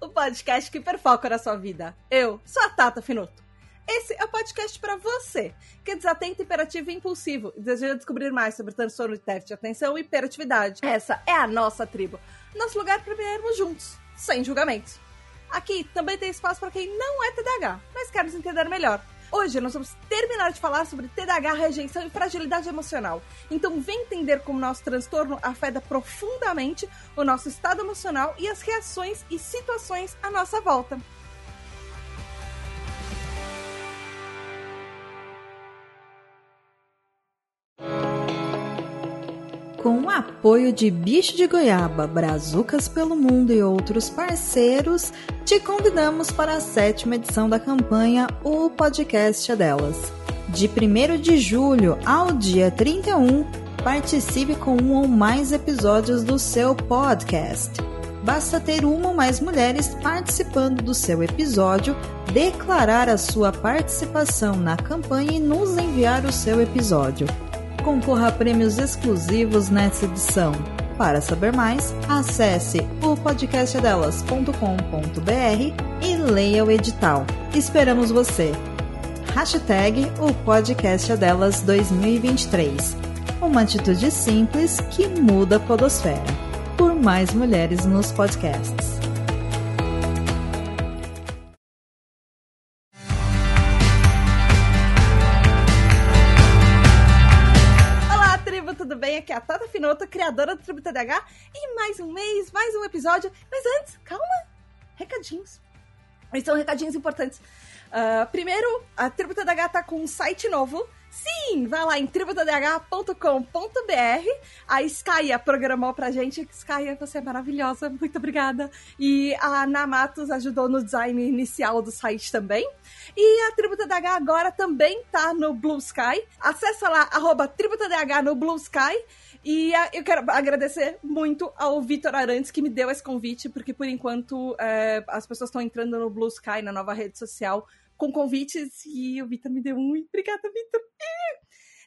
O podcast que perfoca na sua vida. Eu sou a Tata Finoto. Esse é o podcast para você, que é desatento, hiperativo e impulsivo e deseja descobrir mais sobre transtorno de déficit de atenção e hiperatividade. Essa é a nossa tribo, nosso lugar para vivermos juntos, sem julgamentos. Aqui também tem espaço para quem não é TDAH, mas quer nos entender melhor. Hoje nós vamos terminar de falar sobre TDAH, rejeição e fragilidade emocional. Então vem entender como nosso transtorno afeta profundamente o nosso estado emocional e as reações e situações à nossa volta. Com o apoio de Bicho de Goiaba, Brazucas pelo Mundo e outros parceiros, te convidamos para a sétima edição da campanha O Podcast é Delas. De 1 de julho ao dia 31, participe com um ou mais episódios do seu podcast. Basta ter uma ou mais mulheres participando do seu episódio, declarar a sua participação na campanha e nos enviar o seu episódio concorra a prêmios exclusivos nessa edição. Para saber mais, acesse o podcastdelas.com.br e leia o edital. Esperamos você! Hashtag o podcast delas 2023. Uma atitude simples que muda a podosfera. Por mais mulheres nos podcasts. Criadora do Tributo TDH, e mais um mês, mais um episódio. Mas antes, calma, recadinhos. Esses são recadinhos importantes. Uh, primeiro, a Tributo TDH tá com um site novo. Sim, vai lá em tributadh.com.br. A Skya programou pra gente. Skya, você é maravilhosa, muito obrigada. E a Ana Matos ajudou no design inicial do site também. E a TributaDH agora também tá no Blue Sky. Acessa lá, arroba TributaDH no Blue Sky. E uh, eu quero agradecer muito ao Vitor Arantes que me deu esse convite, porque por enquanto é, as pessoas estão entrando no Blue Sky, na nova rede social, com convites, e o Vitor me deu um. Obrigada, Vitor!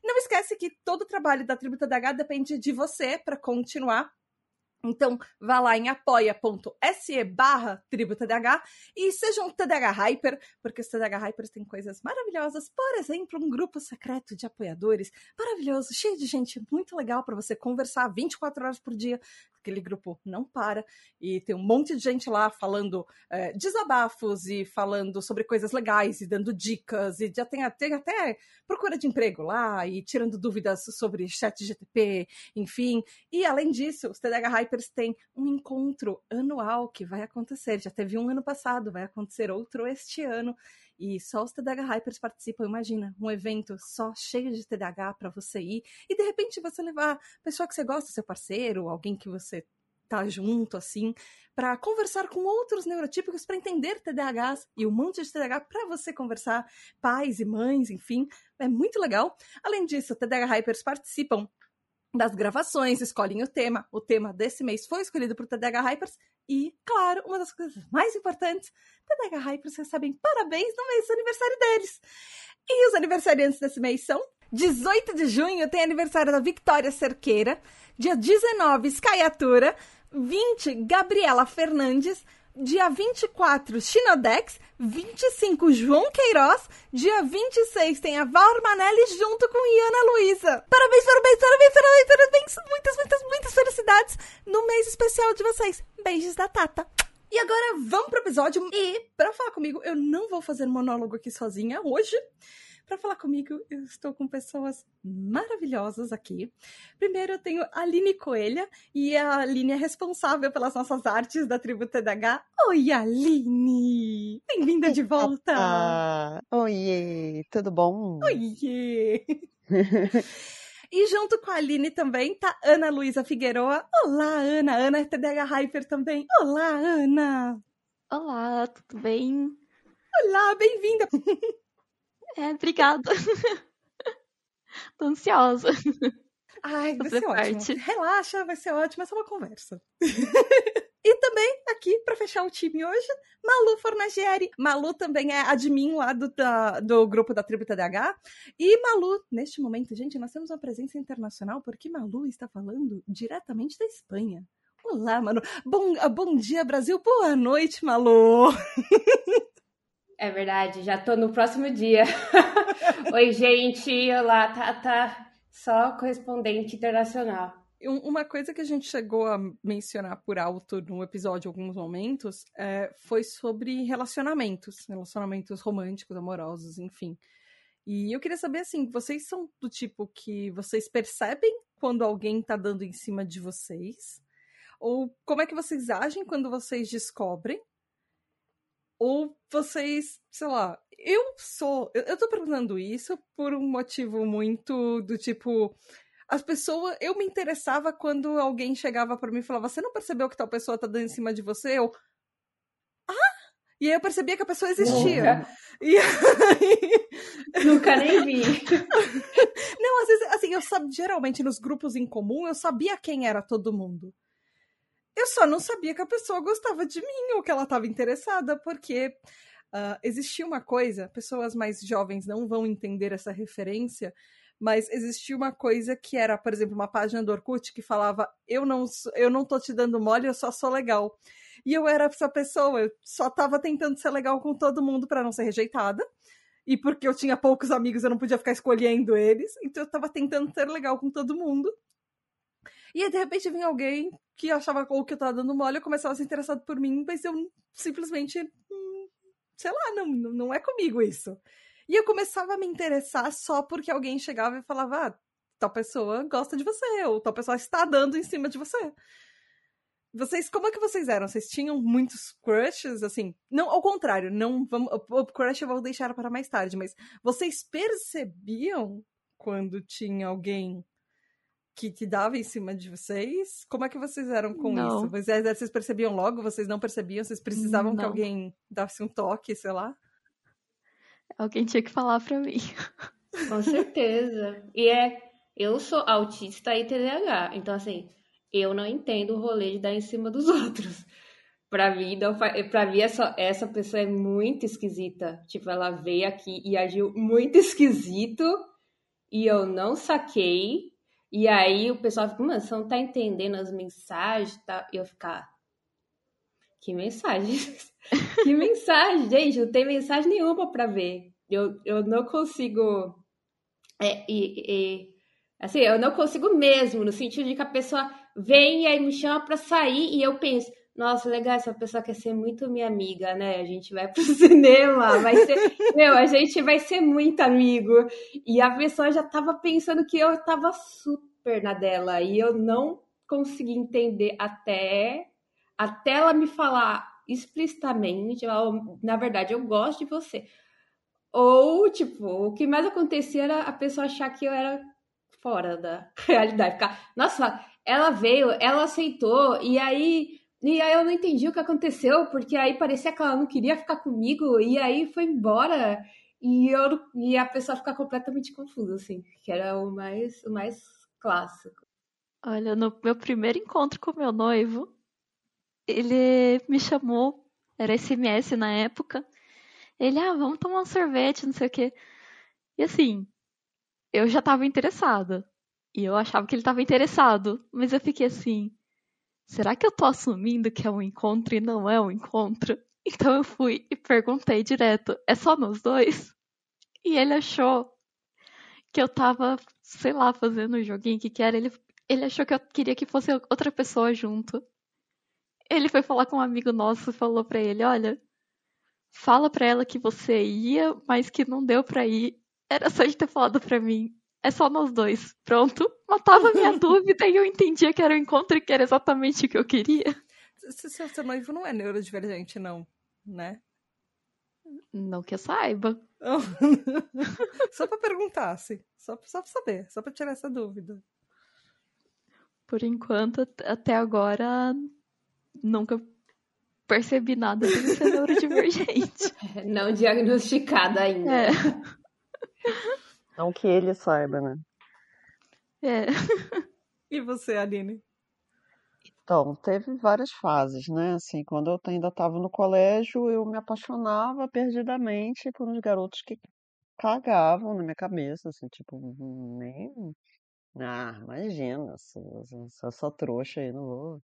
Não esquece que todo o trabalho da Tributa DH depende de você para continuar então, vá lá em apoia.se barra TDH e seja um TDH Hyper, porque os TDH Hypers têm coisas maravilhosas. Por exemplo, um grupo secreto de apoiadores maravilhoso, cheio de gente muito legal para você conversar 24 horas por dia. Aquele grupo não para e tem um monte de gente lá falando é, desabafos e falando sobre coisas legais e dando dicas e já tem até, até procura de emprego lá e tirando dúvidas sobre chat GTP, enfim. E além disso, os TDH Hypers tem um encontro anual que vai acontecer. Já teve um ano passado, vai acontecer outro este ano. E só os TDH Hypers participam. Imagina, um evento só cheio de TDH para você ir. E de repente você levar a pessoa que você gosta, seu parceiro, alguém que você tá junto, assim, para conversar com outros neurotípicos, para entender TDAHs e um monte de TDAH para você conversar, pais e mães, enfim, é muito legal. Além disso, TDAH Hypers participam das gravações, escolhem o tema. O tema desse mês foi escolhido por TDH Hypers. E, claro, uma das coisas mais importantes, TDH Hypers recebem parabéns no mês do aniversário deles. E os aniversariantes desse mês são 18 de junho tem aniversário da Victoria Cerqueira, dia 19, Skyatura, 20, Gabriela Fernandes, dia 24, Chinodex, 25, João Queiroz, dia 26 tem a Val Manelli junto com Iana Luiza. Parabéns, parabéns, parabéns, parabéns, parabéns, muitas, muitas, muitas felicidades no mês especial de vocês. Beijos da Tata. E agora vamos pro episódio. E para falar comigo, eu não vou fazer monólogo aqui sozinha hoje. Para falar comigo, eu estou com pessoas maravilhosas aqui. Primeiro eu tenho a Aline Coelha, e a Aline é responsável pelas nossas artes da tribo TDH. Oi, Aline! Bem-vinda de volta! Ah, oiê, tudo bom? Oiê! E junto com a Aline também tá Ana Luísa Figueroa. Olá, Ana. Ana é TDH Hyper também. Olá, Ana. Olá, tudo bem? Olá, bem-vinda. É, obrigada. Tô ansiosa. Ai, vai ser parte. ótimo. Relaxa, vai ser ótimo, é só uma conversa. e também, aqui, para fechar o time hoje, Malu Fornagieri. Malu também é admin lá do, da, do grupo da Tribo TDH. E Malu, neste momento, gente, nós temos uma presença internacional porque Malu está falando diretamente da Espanha. Olá, Manu. Bom, bom dia, Brasil. Boa noite, Malu. É verdade, já tô no próximo dia. Oi, gente. Olá, Tata. Tá, só correspondente internacional. Uma coisa que a gente chegou a mencionar por alto no episódio em alguns momentos é, foi sobre relacionamentos, relacionamentos românticos, amorosos, enfim. E eu queria saber assim, vocês são do tipo que vocês percebem quando alguém tá dando em cima de vocês? Ou como é que vocês agem quando vocês descobrem? Ou vocês, sei lá, eu sou. Eu, eu tô perguntando isso por um motivo muito do tipo. As pessoas. Eu me interessava quando alguém chegava para mim e falava: Você não percebeu que tal pessoa tá dando em cima de você? Eu. Ah! E aí eu percebia que a pessoa existia. Nunca. E aí... Nunca nem vi. Não, às vezes, assim, eu sabia, geralmente nos grupos em comum, eu sabia quem era todo mundo. Eu só não sabia que a pessoa gostava de mim ou que ela estava interessada, porque uh, existia uma coisa, pessoas mais jovens não vão entender essa referência, mas existia uma coisa que era, por exemplo, uma página do Orkut que falava: Eu não, eu não tô te dando mole, eu só sou legal. E eu era essa pessoa, eu só tava tentando ser legal com todo mundo para não ser rejeitada. E porque eu tinha poucos amigos, eu não podia ficar escolhendo eles. Então eu tava tentando ser legal com todo mundo. E aí, de repente, vinha alguém que achava ou que eu tava dando mole, eu começava a ser interessado por mim, mas eu simplesmente, hum, sei lá, não, não é comigo isso. E eu começava a me interessar só porque alguém chegava e falava, ah, tal pessoa gosta de você, ou tal pessoa está dando em cima de você. Vocês, como é que vocês eram? Vocês tinham muitos crushes, assim? Não, ao contrário, não vamos, o crush eu vou deixar para mais tarde, mas vocês percebiam quando tinha alguém que, que dava em cima de vocês? Como é que vocês eram com não. isso? Vocês, vocês percebiam logo? Vocês não percebiam? Vocês precisavam não. que alguém desse um toque, sei lá? Alguém tinha que falar pra mim. Com certeza. E é, eu sou autista e TDAH, então assim, eu não entendo o rolê de dar em cima dos outros. Pra mim, não, pra mim essa, essa pessoa é muito esquisita. Tipo, ela veio aqui e agiu muito esquisito e eu não saquei. E aí o pessoal fica, mano, você não tá entendendo as mensagens, tá? E eu ficar, que mensagem? que mensagem, gente, não tem mensagem nenhuma para ver. Eu, eu não consigo. É, e, assim, eu não consigo mesmo, no sentido de que a pessoa vem e aí me chama para sair e eu penso, nossa, legal, essa pessoa quer ser muito minha amiga, né? A gente vai pro cinema, vai ser. meu, a gente vai ser muito amigo. E a pessoa já tava pensando que eu tava super na dela. E eu não consegui entender até, até ela me falar explicitamente, na verdade, eu gosto de você. Ou, tipo, o que mais acontecia era a pessoa achar que eu era fora da realidade. Nossa, ela veio, ela aceitou, e aí e aí eu não entendi o que aconteceu, porque aí parecia que ela não queria ficar comigo, e aí foi embora. E, eu, e a pessoa fica completamente confusa, assim, que era o mais, o mais clássico. Olha, no meu primeiro encontro com meu noivo, ele me chamou, era SMS na época. Ele, ah, vamos tomar um sorvete, não sei o quê. E assim, eu já tava interessada. E eu achava que ele tava interessado. Mas eu fiquei assim, será que eu tô assumindo que é um encontro e não é um encontro? Então eu fui e perguntei direto, é só nós dois? E ele achou que eu tava, sei lá, fazendo um joguinho que que era. Ele, ele achou que eu queria que fosse outra pessoa junto. Ele foi falar com um amigo nosso e falou pra ele, olha, fala pra ela que você ia, mas que não deu pra ir. Era só de ter falado pra mim é só nós dois. Pronto. Matava a minha dúvida e eu entendia que era o encontro e que era exatamente o que eu queria. Seu, seu noivo não é neurodivergente, não, né? Não que eu saiba. só pra perguntar, assim. Só, só pra saber, só pra tirar essa dúvida. Por enquanto, até agora, nunca percebi nada de ser neurodivergente. Não diagnosticada ainda. É. Não que ele saiba, né? É. E você, Aline? Então, teve várias fases, né? Assim, quando eu ainda estava no colégio, eu me apaixonava perdidamente por uns garotos que cagavam na minha cabeça, assim, tipo, nem. Ah, imagina, sou, sou, sou trouxa aí, não vou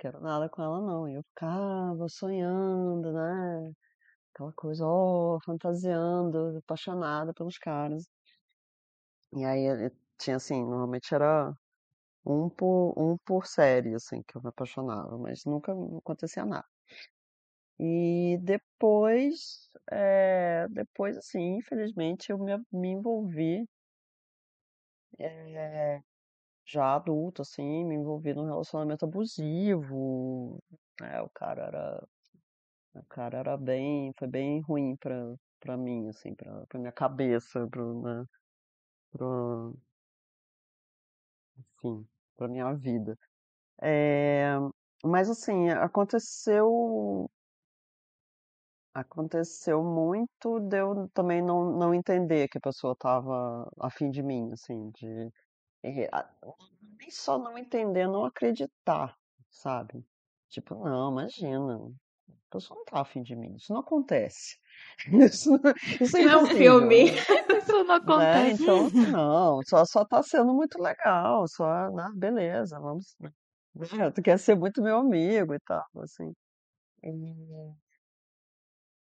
quero nada com ela não. E eu ficava sonhando, né? Aquela coisa, ó, fantasiando, apaixonada pelos caras. E aí eh, tinha assim, normalmente era um por, um por série, assim, que eu me apaixonava, mas nunca acontecia nada. E depois, é, depois assim, infelizmente, eu me, me envolvi, é, já adulto, assim, me envolvi num relacionamento abusivo, né? O cara era, o cara era bem, foi bem ruim pra, pra mim, assim, pra, pra minha cabeça, pro, né? Pro, enfim, pra minha vida. É, mas assim, aconteceu aconteceu muito de eu também não, não entender que a pessoa estava afim de mim, assim, de e, a- nem só não entender, não acreditar, sabe? Tipo, não, imagina, a pessoa não tá afim de mim, isso não acontece. Isso, isso é Não é um filme. né? Isso não Né? acontece. Então, assim, não, só, só tá sendo muito legal, só, ah, beleza, vamos, né? Tu quer ser muito meu amigo e tal, assim. E,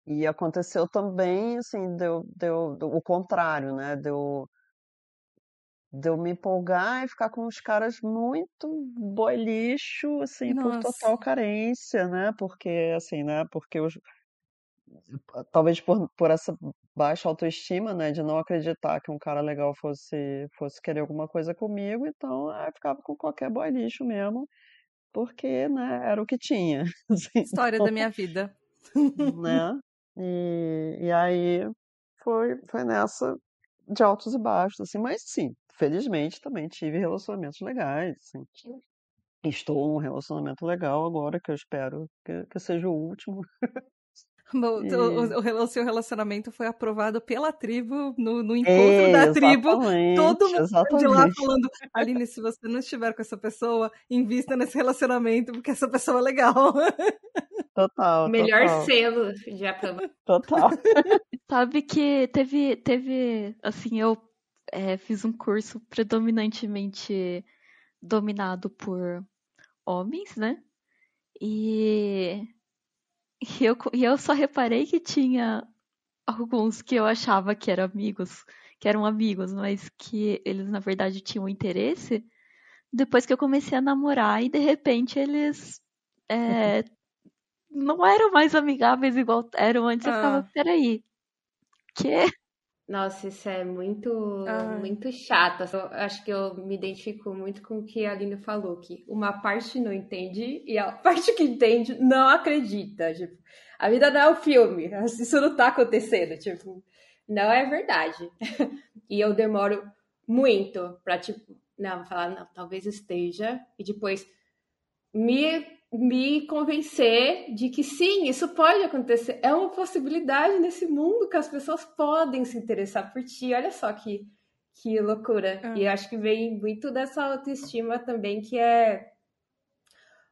e aconteceu também, assim, deu, deu, o contrário, né? Deu, deu me empolgar e ficar com uns caras muito boi lixo, assim, por Nossa. total carência, né? Porque, assim, né? Porque os, talvez por, por essa baixa autoestima, né, de não acreditar que um cara legal fosse fosse querer alguma coisa comigo, então eu ficava com qualquer boy lixo mesmo, porque, né, era o que tinha, assim, História da minha vida. né? E, e aí foi foi nessa de altos e baixos, assim, mas sim, felizmente também tive relacionamentos legais, assim. Estou num relacionamento legal agora, que eu espero que, que seja o último. O, E- o- o- o seu relacionamento foi aprovado pela tribo no, no encontro da tribo. Todo mundo de lá falando, Aline, se você não estiver com essa pessoa, invista nesse relacionamento, porque essa pessoa é legal. Total, Melhor total, selo de aprovação. total. Sabe que teve, teve, assim, eu é, fiz um curso predominantemente dominado por homens, né? E, e, eu, e eu só reparei que tinha alguns que eu achava que eram amigos, que eram amigos, mas que eles na verdade tinham interesse depois que eu comecei a namorar e de repente eles é, não eram mais amigáveis igual eram antes. Eu ficava, Ah. peraí, que? Nossa, isso é muito, Ai. muito chato. Eu acho que eu me identifico muito com o que a Aline falou, que uma parte não entende e a parte que entende não acredita. Tipo, a vida não é um filme, isso não tá acontecendo, tipo, não é verdade. E eu demoro muito pra, tipo, não, falar, não, talvez esteja, e depois me me convencer de que sim, isso pode acontecer. É uma possibilidade nesse mundo que as pessoas podem se interessar por ti. Olha só que, que loucura. É. E eu acho que vem muito dessa autoestima também que é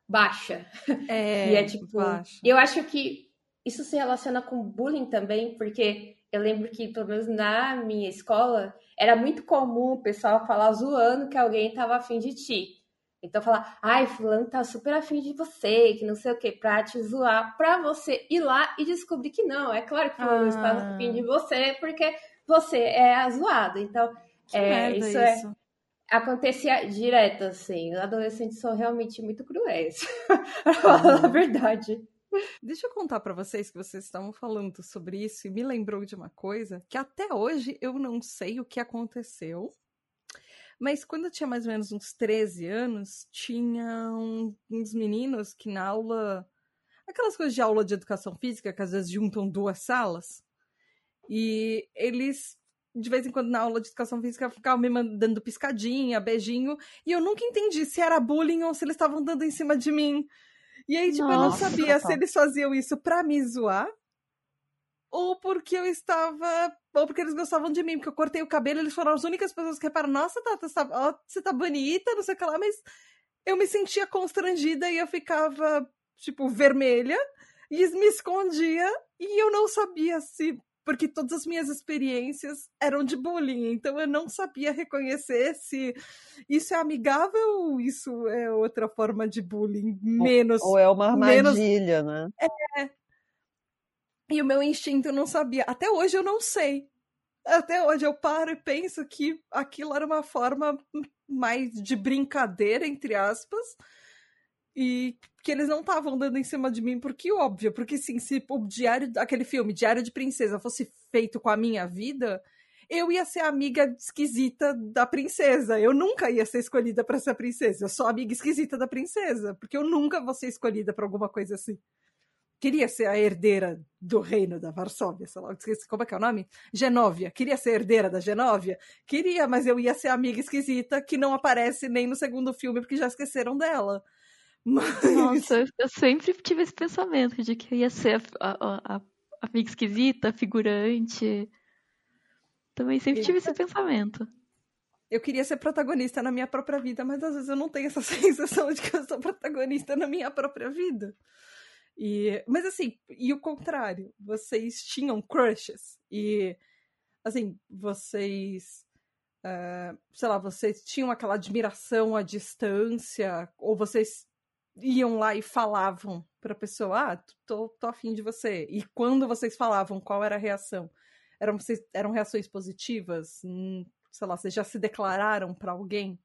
baixa. É, e é tipo. baixa. Eu acho que isso se relaciona com bullying também, porque eu lembro que, pelo menos na minha escola, era muito comum o pessoal falar zoando que alguém tava afim de ti. Então falar, ai, fulano tá super afim de você, que não sei o que, pra te zoar, pra você ir lá e descobrir que não. É claro que fulano Ah. está afim de você, porque você é a zoada. Então, Que é, isso isso. é- acontecia direto, assim. Os adolescentes são realmente muito cruéis. pra falar a verdade. Deixa eu contar pra vocês que vocês estavam falando sobre isso e me lembrou de uma coisa que até hoje eu não sei o que aconteceu. Mas quando eu tinha mais ou menos uns 13 anos, tinha um- uns meninos que na aula. Aquelas coisas de aula de educação física, que às vezes juntam duas salas. E eles, de vez em quando, na aula de educação física, ficavam me mandando piscadinha, beijinho. E eu nunca entendi se era bullying ou se eles estavam dando em cima de mim. E aí, tipo, eu não Nossa, sabia se eles faziam isso pra me zoar ou porque eu estava. Ou porque eles gostavam de mim, porque eu cortei o cabelo, eles foram as únicas pessoas que repararam, nossa, Tata, você tá, ó, você tá bonita, não sei o que lá, mas eu me sentia constrangida e eu ficava, tipo, vermelha, e me escondia, e eu não sabia se porque todas as minhas experiências eram de bullying, então eu não sabia reconhecer se isso é amigável ou isso é outra forma de bullying, menos. Ou, ou é uma armadilha, menos... né? É. E o meu instinto não sabia. Até hoje eu não sei. Até hoje eu paro e penso que aquilo era uma forma mais de brincadeira, entre aspas, e que eles não estavam dando em cima de mim, porque óbvio, porque sim, se o diário, aquele filme, Diário de Princesa, fosse feito com a minha vida, eu ia ser amiga esquisita da princesa. Eu nunca ia ser escolhida para ser princesa. Eu sou amiga esquisita da princesa, porque eu nunca vou ser escolhida para alguma coisa assim. Queria ser a herdeira do reino da Varsóvia, sei lá, esqueci, como é que é o nome? Genóvia. Queria ser herdeira da Genóvia? Queria, mas eu ia ser amiga esquisita que não aparece nem no segundo filme porque já esqueceram dela. Mas... Nossa, eu sempre tive esse pensamento de que eu ia ser a, a, a amiga esquisita, figurante. Também sempre tive esse pensamento. Eu queria ser protagonista na minha própria vida, mas às vezes eu não tenho essa sensação de que eu sou protagonista na minha própria vida. E, mas assim, e o contrário, vocês tinham crushes e assim, vocês uh, sei lá, vocês tinham aquela admiração à distância, ou vocês iam lá e falavam pra pessoa, ah, tô, tô afim de você. E quando vocês falavam, qual era a reação? Eram, vocês, eram reações positivas? Hum, sei lá, vocês já se declararam para alguém?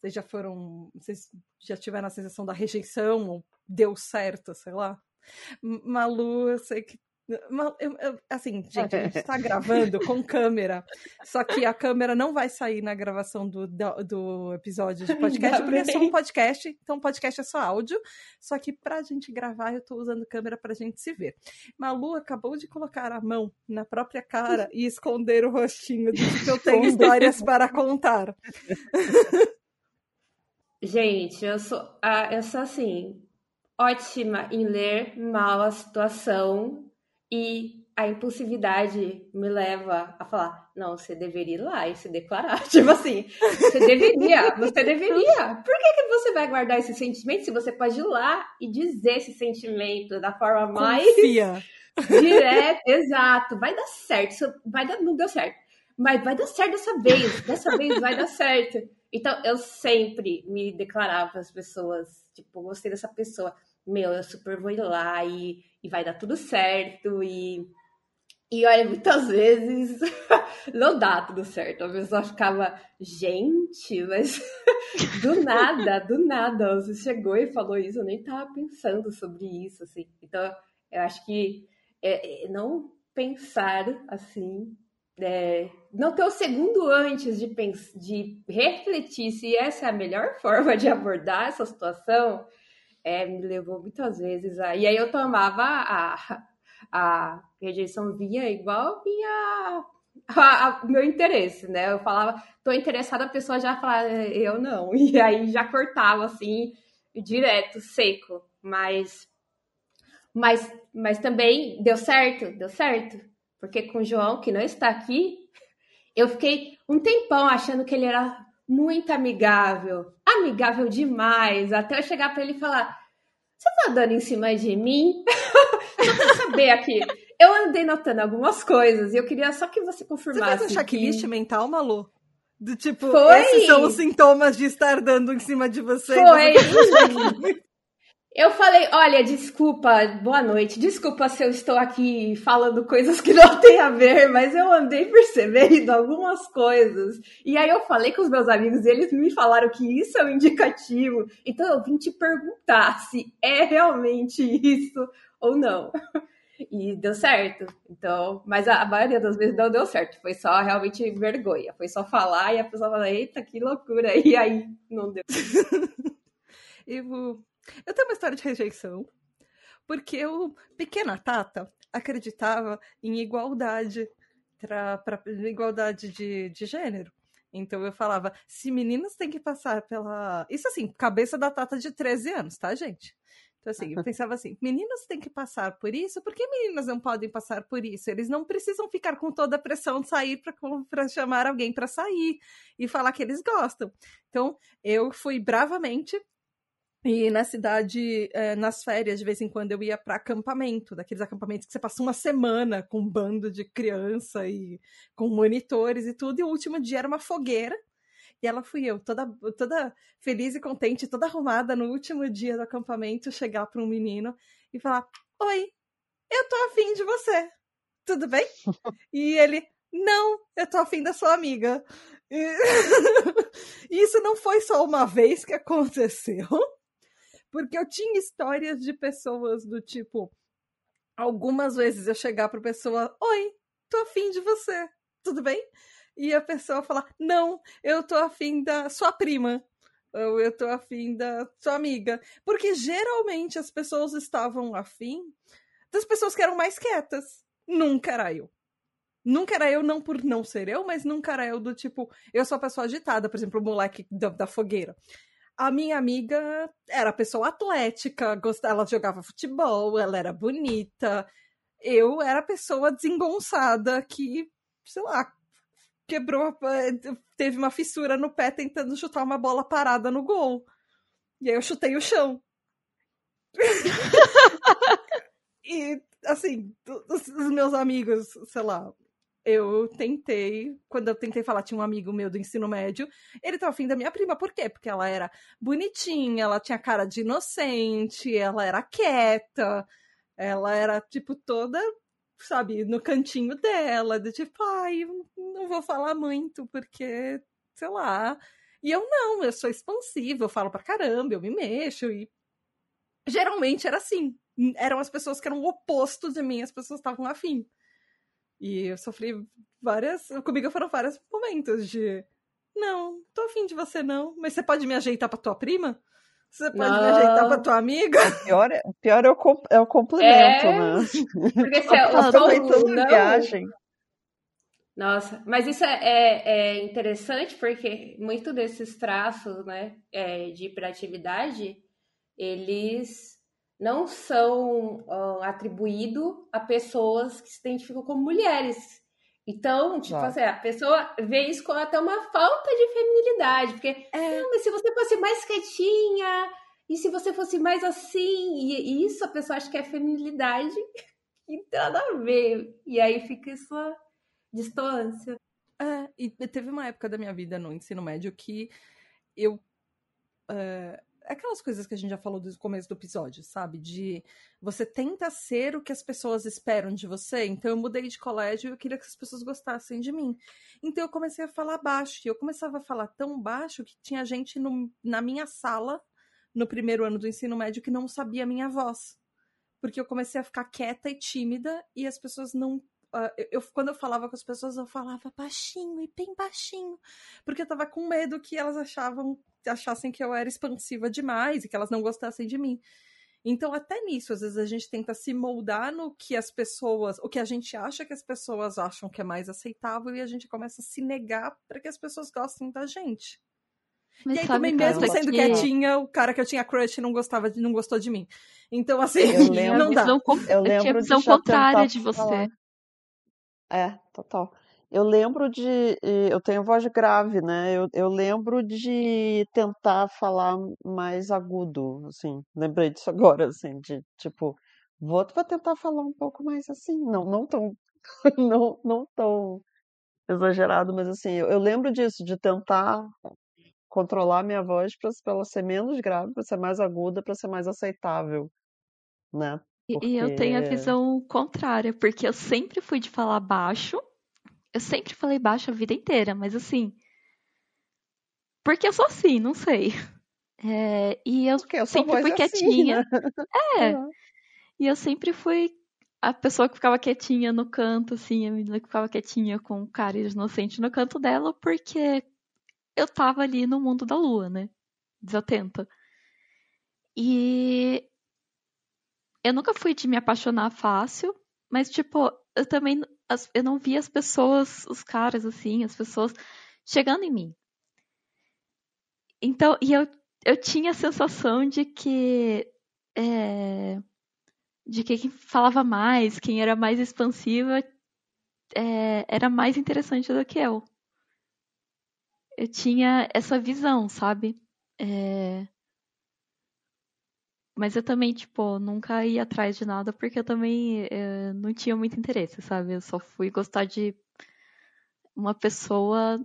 Vocês já foram. Vocês já tiveram a sensação da rejeição? Ou deu certo, sei lá? Malu, eu sei que eu, eu, assim, gente, a gente está gravando com câmera, só que a câmera não vai sair na gravação do, do, do episódio de podcast, porque é só um podcast, então podcast é só áudio, só que pra gente gravar eu tô usando câmera pra gente se ver. Malu acabou de colocar a mão na própria cara e esconder o rostinho de que eu tenho histórias para contar. Gente, eu sou, eu sou assim, ótima em ler mal a situação e a impulsividade me leva a falar: não, você deveria ir lá e se declarar. Tipo assim, você deveria, você deveria. Por que, que você vai guardar esse sentimento se você pode ir lá e dizer esse sentimento da forma mais Confia. direta? Exato, vai dar certo. Vai dar, não deu certo, mas vai dar certo dessa vez. Dessa vez vai dar certo. Então eu sempre me declarava para as pessoas: tipo, gostei dessa pessoa meu, eu super vou ir lá e, e vai dar tudo certo. E, e olha, muitas vezes não dá tudo certo. A pessoa ficava, gente, mas do nada, do nada, você chegou e falou isso, eu nem tava pensando sobre isso, assim. Então, eu acho que é, é, não pensar assim, é, não ter o segundo antes de, de refletir se essa é a melhor forma de abordar essa situação, é, me levou muitas vezes a. E aí eu tomava a, a rejeição vinha igual vinha o meu interesse, né? Eu falava, tô interessada, a pessoa já falava, eu não. E aí já cortava assim, direto, seco. Mas, mas, mas também deu certo, deu certo. Porque com o João, que não está aqui, eu fiquei um tempão achando que ele era muito amigável, amigável demais, até eu chegar para ele e falar: Você tá dando em cima de mim? só pra saber aqui. Eu andei notando algumas coisas e eu queria só que você confirmasse. Você fez um checklist que... mental, Malu? Do tipo, Foi. esses são os sintomas de estar dando em cima de você. Foi. Eu falei, olha, desculpa, boa noite, desculpa se eu estou aqui falando coisas que não tem a ver, mas eu andei percebendo algumas coisas. E aí eu falei com os meus amigos e eles me falaram que isso é um indicativo. Então eu vim te perguntar se é realmente isso ou não. E deu certo. Então, mas a, maioria das vezes não deu certo. Foi só realmente vergonha. Foi só falar e a pessoa fala, eita, que loucura. E aí não deu. Ivo, eu tenho uma história de rejeição, porque eu, pequena Tata, acreditava em igualdade para igualdade de, de gênero. Então eu falava, se meninas têm que passar pela. Isso assim, cabeça da Tata de 13 anos, tá, gente? Então, assim, eu pensava assim: meninas têm que passar por isso, por que meninas não podem passar por isso? Eles não precisam ficar com toda a pressão de sair para chamar alguém para sair e falar que eles gostam. Então, eu fui bravamente E na cidade, é, nas férias, de vez em quando eu ia para acampamento, daqueles acampamentos que você passa uma semana com um bando de criança e com monitores e tudo, e o último dia era uma fogueira. E ela fui eu, toda, toda feliz e contente, toda arrumada no último dia do acampamento, chegar para um menino e falar: Oi, eu tô afim de você. Tudo bem? e ele, não, eu tô afim da sua amiga. E... Isso não foi só uma vez que aconteceu, porque eu tinha histórias de pessoas do tipo. Algumas vezes eu chegar pra pessoa: Oi, tô afim de você, tudo bem? E a pessoa falar: Não, eu tô afim da sua prima. Ou eu tô afim da sua amiga. Porque geralmente as pessoas estavam afim das pessoas que eram mais quietas. Nunca era eu. Nunca era eu, não por não ser eu, mas nunca era eu do tipo, eu sou a pessoa agitada, por exemplo, o moleque da, da fogueira. A minha amiga era pessoa atlética, gostava, ela jogava futebol, ela era bonita. Eu era pessoa desengonçada que, sei lá, quebrou, teve uma fissura no pé tentando chutar uma bola parada no gol. E aí eu chutei o chão. e, assim, os, os meus amigos, sei lá, eu tentei, quando eu tentei falar, tinha um amigo meu do ensino médio, ele tava afim da minha prima, por quê? Porque ela era bonitinha, ela tinha cara de inocente, ela era quieta, ela era, tipo, toda, sabe, no cantinho dela, de tipo, ai, não vou falar muito, porque, sei lá. E eu não, eu sou expansiva, eu falo pra caramba, eu me mexo, e geralmente era assim. Eram as pessoas que eram o oposto de mim, as pessoas estavam afim. E eu sofri várias. Comigo foram vários momentos de. Não, tô afim de você não. Mas você pode me ajeitar pra tua prima? Você pode não. me ajeitar pra tua amiga? O pior é, pior é, o, é o complemento, é, né? Porque se é aproveitando não... viagem. Nossa, mas isso é, é, é, interessante porque muito desses traços né, é, de hiperatividade, eles não são uh, atribuídos a pessoas que se identificam como mulheres. Então, tipo assim, a pessoa vê isso como até uma falta de feminilidade, porque, é. mas se você fosse mais quietinha, e se você fosse mais assim, e isso a pessoa acha que é feminilidade, e nada a ver. E aí fica essa distância. É, e teve uma época da minha vida no ensino médio que eu. Uh, aquelas coisas que a gente já falou do começo do episódio, sabe? De você tenta ser o que as pessoas esperam de você. Então eu mudei de colégio e eu queria que as pessoas gostassem de mim. Então eu comecei a falar baixo. E eu começava a falar tão baixo que tinha gente no, na minha sala, no primeiro ano do ensino médio, que não sabia a minha voz. Porque eu comecei a ficar quieta e tímida e as pessoas não Uh, eu, quando eu falava com as pessoas, eu falava baixinho e bem baixinho, porque eu tava com medo que elas achavam, achassem que eu era expansiva demais e que elas não gostassem de mim. Então, até nisso, às vezes a gente tenta se moldar no que as pessoas, o que a gente acha que as pessoas acham que é mais aceitável e a gente começa a se negar para que as pessoas gostem da gente. Mas e aí também, mesmo sendo que... quietinha, o cara que eu tinha crush não gostava, não gostou de mim. Então, assim, lembro, não dá. Eu, lembro eu tinha visão contrária de você. Falar. É, total. Eu lembro de. Eu tenho voz grave, né? Eu, eu lembro de tentar falar mais agudo, assim. Lembrei disso agora, assim, de tipo, vou, vou tentar falar um pouco mais assim. Não, não tão. Não, não tão exagerado, mas assim, eu, eu lembro disso, de tentar controlar minha voz para ela ser menos grave, para ser mais aguda, para ser mais aceitável, né? Porque... E eu tenho a visão contrária, porque eu sempre fui de falar baixo. Eu sempre falei baixo a vida inteira, mas assim. Porque eu sou assim, não sei. É, e eu, eu sempre fui quietinha. Assim, né? É. Uhum. E eu sempre fui a pessoa que ficava quietinha no canto, assim, a menina que ficava quietinha com o cara inocente no canto dela, porque eu tava ali no mundo da lua, né? Desatenta. E eu nunca fui de me apaixonar fácil, mas, tipo, eu também. Eu não vi as pessoas, os caras, assim, as pessoas chegando em mim. Então, e eu, eu tinha a sensação de que. É, de que quem falava mais, quem era mais expansiva, é, era mais interessante do que eu. Eu tinha essa visão, sabe? É, Mas eu também, tipo, nunca ia atrás de nada porque eu também eh, não tinha muito interesse, sabe? Eu só fui gostar de uma pessoa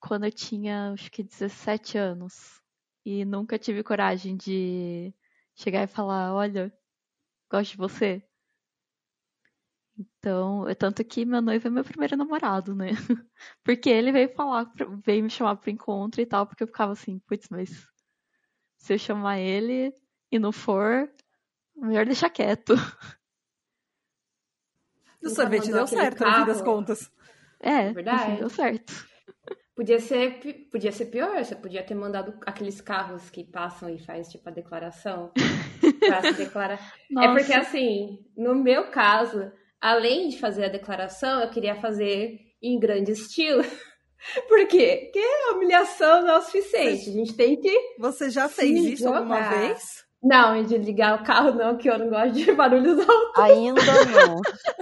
quando eu tinha, acho que 17 anos. E nunca tive coragem de chegar e falar: olha, gosto de você. Então, é tanto que meu noivo é meu primeiro namorado, né? Porque ele veio falar, veio me chamar pro encontro e tal, porque eu ficava assim, putz, mas se eu chamar ele e não for, melhor deixar quieto. O sorvete deu certo, no fim das contas. É, Verdade. no fim deu certo. Podia ser, podia ser pior, você podia ter mandado aqueles carros que passam e faz tipo a declaração pra se declarar. É porque assim, no meu caso, além de fazer a declaração, eu queria fazer em grande estilo. Por quê? Porque a humilhação não é o suficiente. A gente tem que. Você já fez isso alguma vez? Não, de ligar o carro, não, que eu não gosto de barulhos altos. Ainda não.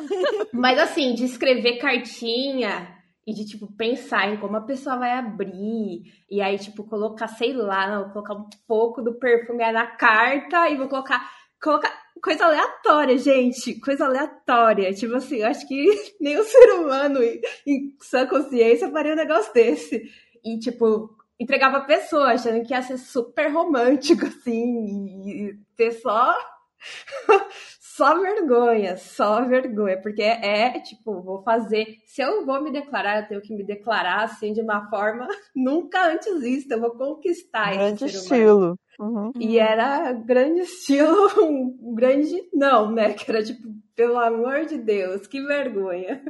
Mas assim, de escrever cartinha e de, tipo, pensar em como a pessoa vai abrir. E aí, tipo, colocar, sei lá, não, vou colocar um pouco do perfume aí na carta e vou colocar. Colocar coisa aleatória, gente. Coisa aleatória. Tipo assim, eu acho que nenhum ser humano em, em sã consciência faria um negócio desse. E, tipo, entregava a pessoa, achando que ia ser super romântico, assim, e ter só. Só vergonha, só vergonha, porque é, tipo, vou fazer. Se eu vou me declarar, eu tenho que me declarar assim de uma forma nunca antes vista. Eu vou conquistar Grande esse estilo. Uhum. E era grande estilo, um grande não, né? Que era tipo, pelo amor de Deus, que vergonha.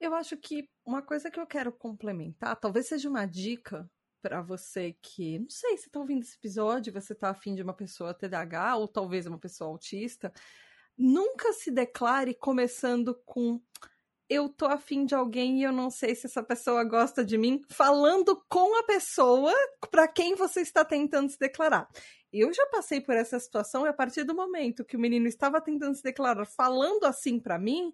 Eu acho que uma coisa que eu quero complementar, talvez seja uma dica para você que, não sei, se tá ouvindo esse episódio, você tá afim de uma pessoa TDAH ou talvez uma pessoa autista, nunca se declare começando com eu tô afim de alguém e eu não sei se essa pessoa gosta de mim, falando com a pessoa para quem você está tentando se declarar. Eu já passei por essa situação e a partir do momento que o menino estava tentando se declarar falando assim para mim,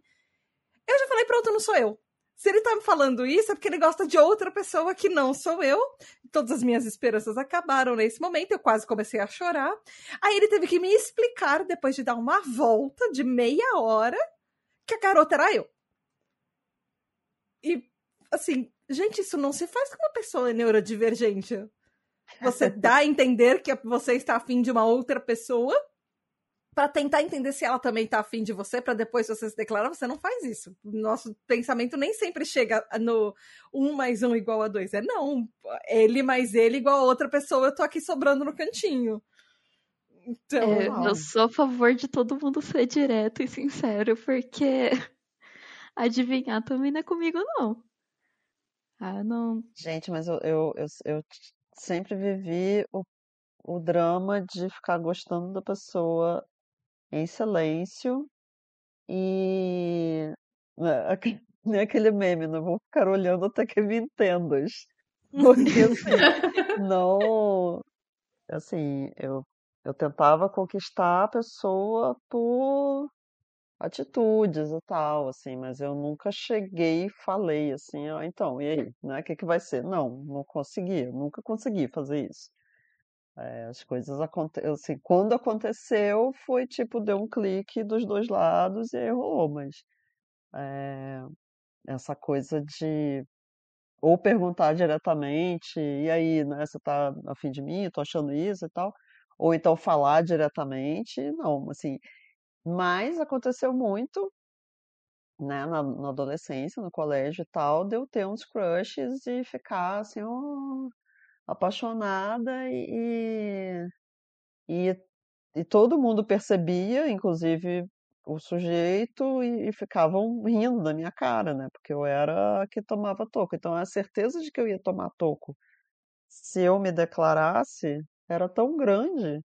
eu já falei, pronto, não sou eu. Se ele tá me falando isso, é porque ele gosta de outra pessoa que não sou eu. Todas as minhas esperanças acabaram nesse momento, eu quase comecei a chorar. Aí ele teve que me explicar, depois de dar uma volta de meia hora, que a garota era eu. E, assim, gente, isso não se faz com uma pessoa neurodivergente. Você dá a entender que você está afim de uma outra pessoa para tentar entender se ela também tá afim de você, para depois você se declarar, você não faz isso. Nosso pensamento nem sempre chega no um mais um igual a dois. É não, ele mais ele igual a outra pessoa, eu tô aqui sobrando no cantinho. Então, É, eu sou a favor de todo mundo ser direto e sincero, porque adivinhar também não é comigo, não. Ah, não. Gente, mas eu, eu, eu, eu sempre vivi o, o drama de ficar gostando da pessoa em silêncio e né, aque- nem aquele meme, não vou ficar olhando até que me entendas. Porque assim, não, assim, eu, eu tentava conquistar a pessoa por atitudes e tal, assim, mas eu nunca cheguei e falei assim, ó, então, e aí, né, o que que vai ser? Não, não consegui, nunca consegui fazer isso. É, as coisas acontecem, assim, quando aconteceu foi tipo, deu um clique dos dois lados e aí rolou, mas é, essa coisa de ou perguntar diretamente, e aí, né, você tá a fim de mim, eu tô achando isso e tal, ou então falar diretamente, não, assim, mas aconteceu muito, né, na, na adolescência, no colégio e tal, de eu ter uns crushes e ficar assim, ó, apaixonada e, e, e todo mundo percebia, inclusive o sujeito, e, e ficavam rindo da minha cara, né, porque eu era a que tomava toco. Então a certeza de que eu ia tomar toco se eu me declarasse era tão grande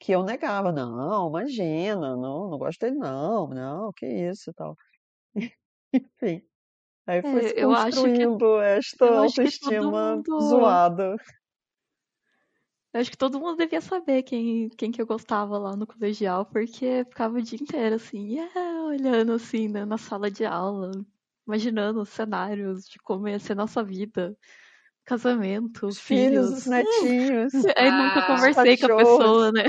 que eu negava, não, imagina, não, não gosto dele, não, não, que isso e tal. Enfim, aí foi se É, eu acho que- construindo esta eu que todo autoestima mundo- zoada. Eu acho que todo mundo devia saber quem, quem que eu gostava lá no colegial, porque ficava o dia inteiro assim, yeah, olhando assim, né, na sala de aula, imaginando cenários de como ia ser nossa vida. casamento, Os filhos, filhos. os netinhos. Aí nunca Ah, conversei com a pessoa, né?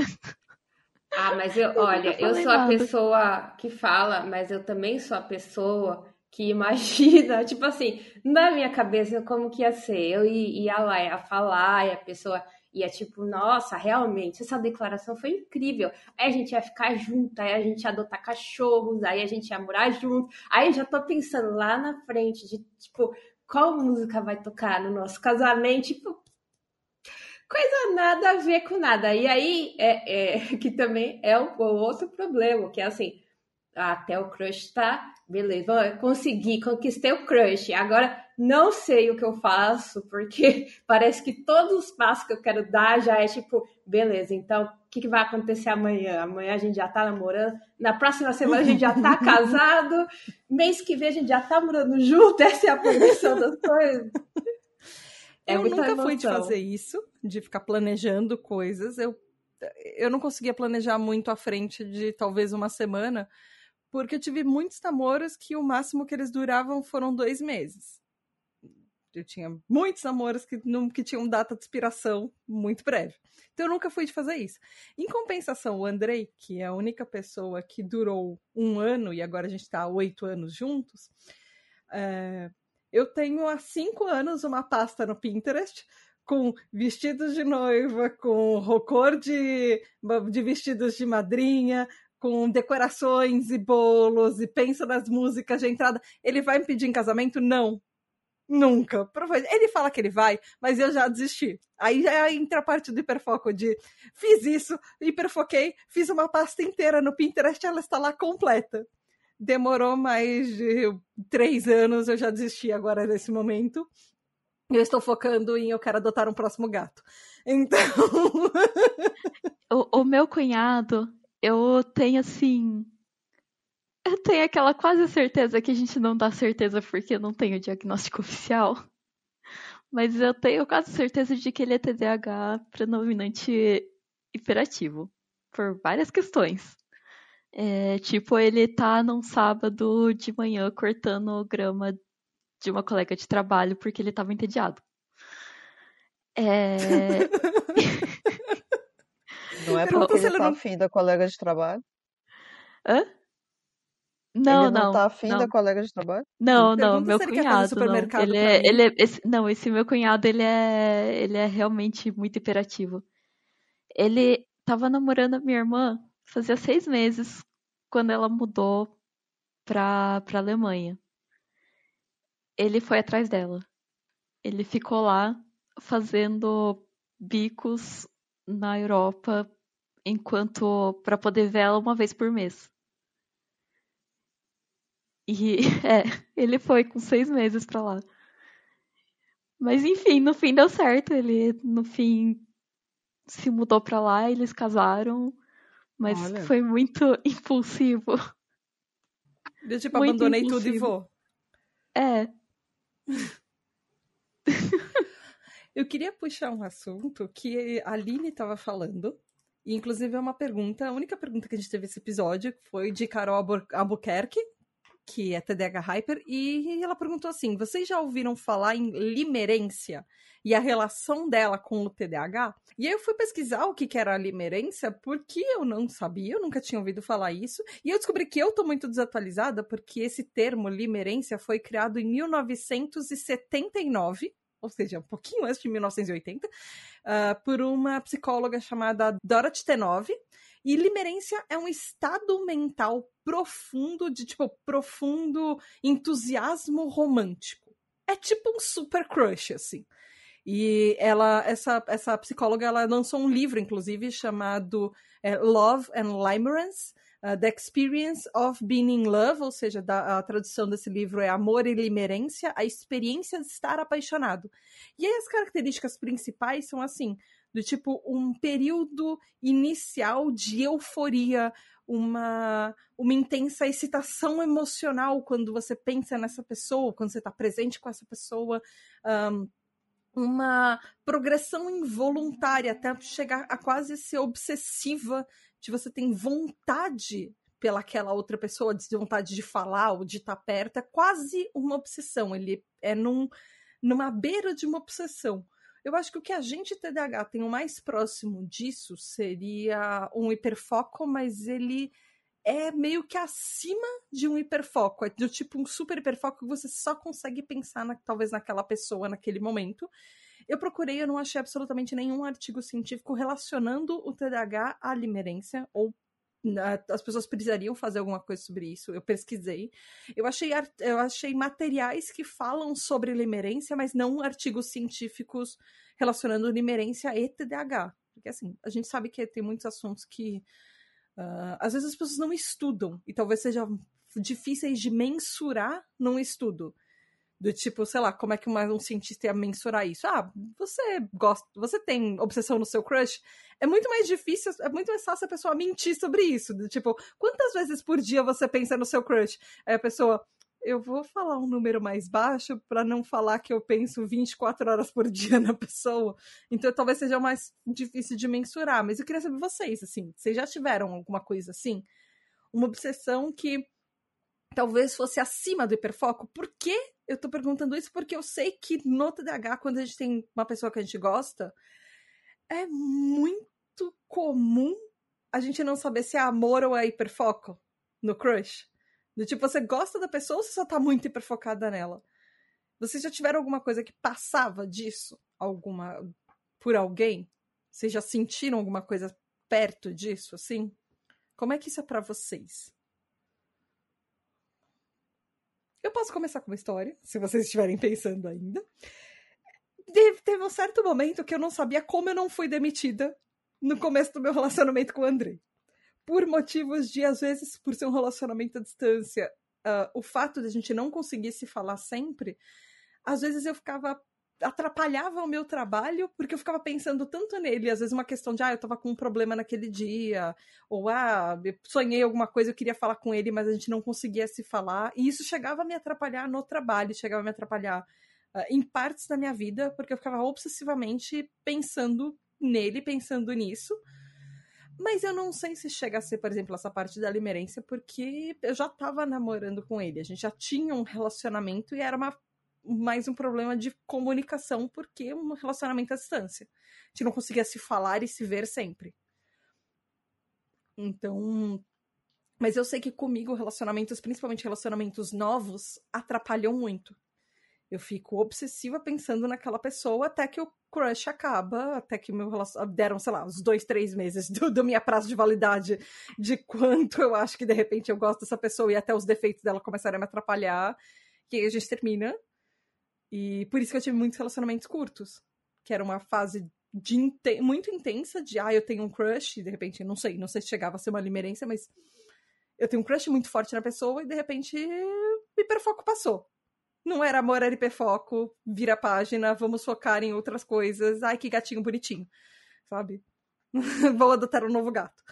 Ah, mas eu, olha, eu falei sou a nada. pessoa que fala, mas eu também sou a pessoa que imagina, tipo assim, na minha cabeça como que ia ser. Eu ia lá, ia falar, e a pessoa ia tipo, nossa, realmente, essa declaração foi incrível. Aí a gente ia ficar junto, aí a gente ia adotar cachorros, aí a gente ia morar junto. Aí já tô pensando lá na frente de, tipo, qual música vai tocar no nosso casamento, tipo, coisa nada a ver com nada. E aí, é, é, que também é o, o outro problema, que é assim, até o crush tá, beleza, consegui, conquistei o crush, agora não sei o que eu faço, porque parece que todos os passos que eu quero dar já é tipo, beleza, então o que, que vai acontecer amanhã? Amanhã a gente já tá namorando, na próxima semana a gente já tá casado, mês que vem a gente já tá morando junto, essa é a progressão das coisas. É eu nunca fui de emoção. fazer isso, de ficar planejando coisas. Eu, eu não conseguia planejar muito à frente de talvez uma semana, porque eu tive muitos namoros que o máximo que eles duravam foram dois meses. Eu tinha muitos namoros que, que tinham data de expiração muito breve. Então eu nunca fui de fazer isso. Em compensação, o Andrei, que é a única pessoa que durou um ano e agora a gente está oito anos juntos, é, eu tenho há cinco anos uma pasta no Pinterest com vestidos de noiva, com rocor de, de vestidos de madrinha, com decorações e bolos, e pensa nas músicas de entrada. Ele vai me pedir em casamento? Não. Nunca. Ele fala que ele vai, mas eu já desisti. Aí já entra a parte do hiperfoco de fiz isso, hiperfoquei, fiz uma pasta inteira no Pinterest, ela está lá completa demorou mais de três anos, eu já desisti agora nesse momento. Eu estou focando em eu quero adotar um próximo gato. Então. o, o meu cunhado, eu tenho assim. Eu tenho aquela quase certeza que a gente não dá certeza porque não tenho diagnóstico oficial. Mas eu tenho quase certeza de que ele é TDAH predominante hiperativo. Por várias questões. É, tipo, ele tá num sábado de manhã cortando grama de uma colega de trabalho porque ele tava entediado. É... Não é porque ele tá afim da colega de trabalho? Hã? Não, ele não. não tá afim não. da colega de trabalho? Não, não, meu cunhado. Não. supermercado Ele é, ele é, esse, não, esse meu cunhado, ele é, ele é realmente muito hiperativo. Ele tava namorando a minha irmã fazia seis meses quando ela mudou pra, pra Alemanha. Ele foi atrás dela. Ele ficou lá fazendo bicos na Europa enquanto para poder ver ela uma vez por mês. E é, ele foi com seis meses pra lá. Mas enfim, no fim deu certo. Ele no fim se mudou pra lá, eles casaram. Mas Olha. foi muito impulsivo. Eu, tipo, Muito abandonei tudo e impulsivo. vou. É, Eu queria puxar um assunto que a Aline estava falando. E, inclusive, é uma pergunta. A única pergunta que a gente teve nesse episódio foi de Carol Albu- Albuquerque, que é TDAH Hyper. E ela perguntou assim: vocês já ouviram falar em limerência e a relação dela com o TDAH? E aí eu fui pesquisar o que que era a limerência, porque eu não sabia, eu nunca tinha ouvido falar isso. E eu descobri que eu tô muito desatualizada, porque esse termo limerência foi criado em 1979 ou seja, um pouquinho antes de 1980, ah, por uma psicóloga chamada Dorothy Tenove. E limerência é um estado mental profundo, de tipo, profundo entusiasmo romântico. É tipo um super crush, assim. E ela, essa, essa psicóloga, ela lançou um livro, inclusive, chamado é, Love and Limerence, uh, The Experience of Being in Love, ou seja, da, a tradução desse livro é Amor e Limerência, a experiência de estar apaixonado. E aí as características principais são assim, do tipo um período inicial de euforia, uma, uma intensa excitação emocional quando você pensa nessa pessoa, quando você está presente com essa pessoa, um, uma progressão involuntária até chegar a quase ser obsessiva de você tem vontade pelaquela outra pessoa, de vontade de falar ou de estar perto, é quase uma obsessão. Ele é num, numa beira de uma obsessão. Eu acho que o que a gente TDAH tem o mais próximo disso seria um hiperfoco, mas ele é meio que acima de um hiperfoco. É do tipo um super hiperfoco que você só consegue pensar na, talvez naquela pessoa naquele momento. Eu procurei, eu não achei absolutamente nenhum artigo científico relacionando o TDAH à limerência ou as pessoas precisariam fazer alguma coisa sobre isso. Eu pesquisei. Eu achei, eu achei materiais que falam sobre limerência, mas não artigos científicos relacionando limerência e TDAH. Porque, assim, a gente sabe que tem muitos assuntos que uh, às vezes as pessoas não estudam e talvez sejam difíceis de mensurar num estudo. Do tipo, sei lá, como é que um cientista ia mensurar isso? Ah, você gosta, você tem obsessão no seu crush? É muito mais difícil, é muito mais fácil a pessoa mentir sobre isso. Do tipo, quantas vezes por dia você pensa no seu crush? Aí a pessoa, eu vou falar um número mais baixo para não falar que eu penso 24 horas por dia na pessoa. Então talvez seja mais difícil de mensurar. Mas eu queria saber vocês, assim, vocês já tiveram alguma coisa assim? Uma obsessão que talvez fosse acima do hiperfoco. Por que eu tô perguntando isso? Porque eu sei que no TDAH, quando a gente tem uma pessoa que a gente gosta, é muito comum a gente não saber se é amor ou é hiperfoco no crush. Do tipo, você gosta da pessoa ou você só tá muito hiperfocada nela? Vocês já tiveram alguma coisa que passava disso? Alguma. por alguém? Vocês já sentiram alguma coisa perto disso, assim? Como é que isso é para vocês? Eu posso começar com uma história, se vocês estiverem pensando ainda. Teve um certo momento que eu não sabia como eu não fui demitida no começo do meu relacionamento com o André. Por motivos de, às vezes, por ser um relacionamento à distância, uh, o fato de a gente não conseguir se falar sempre, às vezes eu ficava atrapalhava o meu trabalho, porque eu ficava pensando tanto nele, às vezes uma questão de, ah, eu tava com um problema naquele dia, ou, ah, sonhei alguma coisa, eu queria falar com ele, mas a gente não conseguia se falar, e isso chegava a me atrapalhar no trabalho, chegava a me atrapalhar uh, em partes da minha vida, porque eu ficava obsessivamente pensando nele, pensando nisso, mas eu não sei se chega a ser, por exemplo, essa parte da limerência, porque eu já tava namorando com ele, a gente já tinha um relacionamento e era uma mais um problema de comunicação, porque um relacionamento à distância. A gente não conseguia se falar e se ver sempre. Então. Mas eu sei que comigo relacionamentos, principalmente relacionamentos novos, atrapalham muito. Eu fico obsessiva pensando naquela pessoa até que o crush acaba, até que meu relacionamento. Deram, sei lá, uns dois, três meses do, do minha prazo de validade de quanto eu acho que de repente eu gosto dessa pessoa e até os defeitos dela começarem a me atrapalhar. Que aí a gente termina. E por isso que eu tive muitos relacionamentos curtos. Que era uma fase de muito intensa de, ah, eu tenho um crush, e de repente, não sei, não sei se chegava a ser uma limerência, mas eu tenho um crush muito forte na pessoa e de repente o hiperfoco passou. Não era amor, era hiperfoco, vira a página, vamos focar em outras coisas. Ai, que gatinho bonitinho, sabe? Vou adotar um novo gato.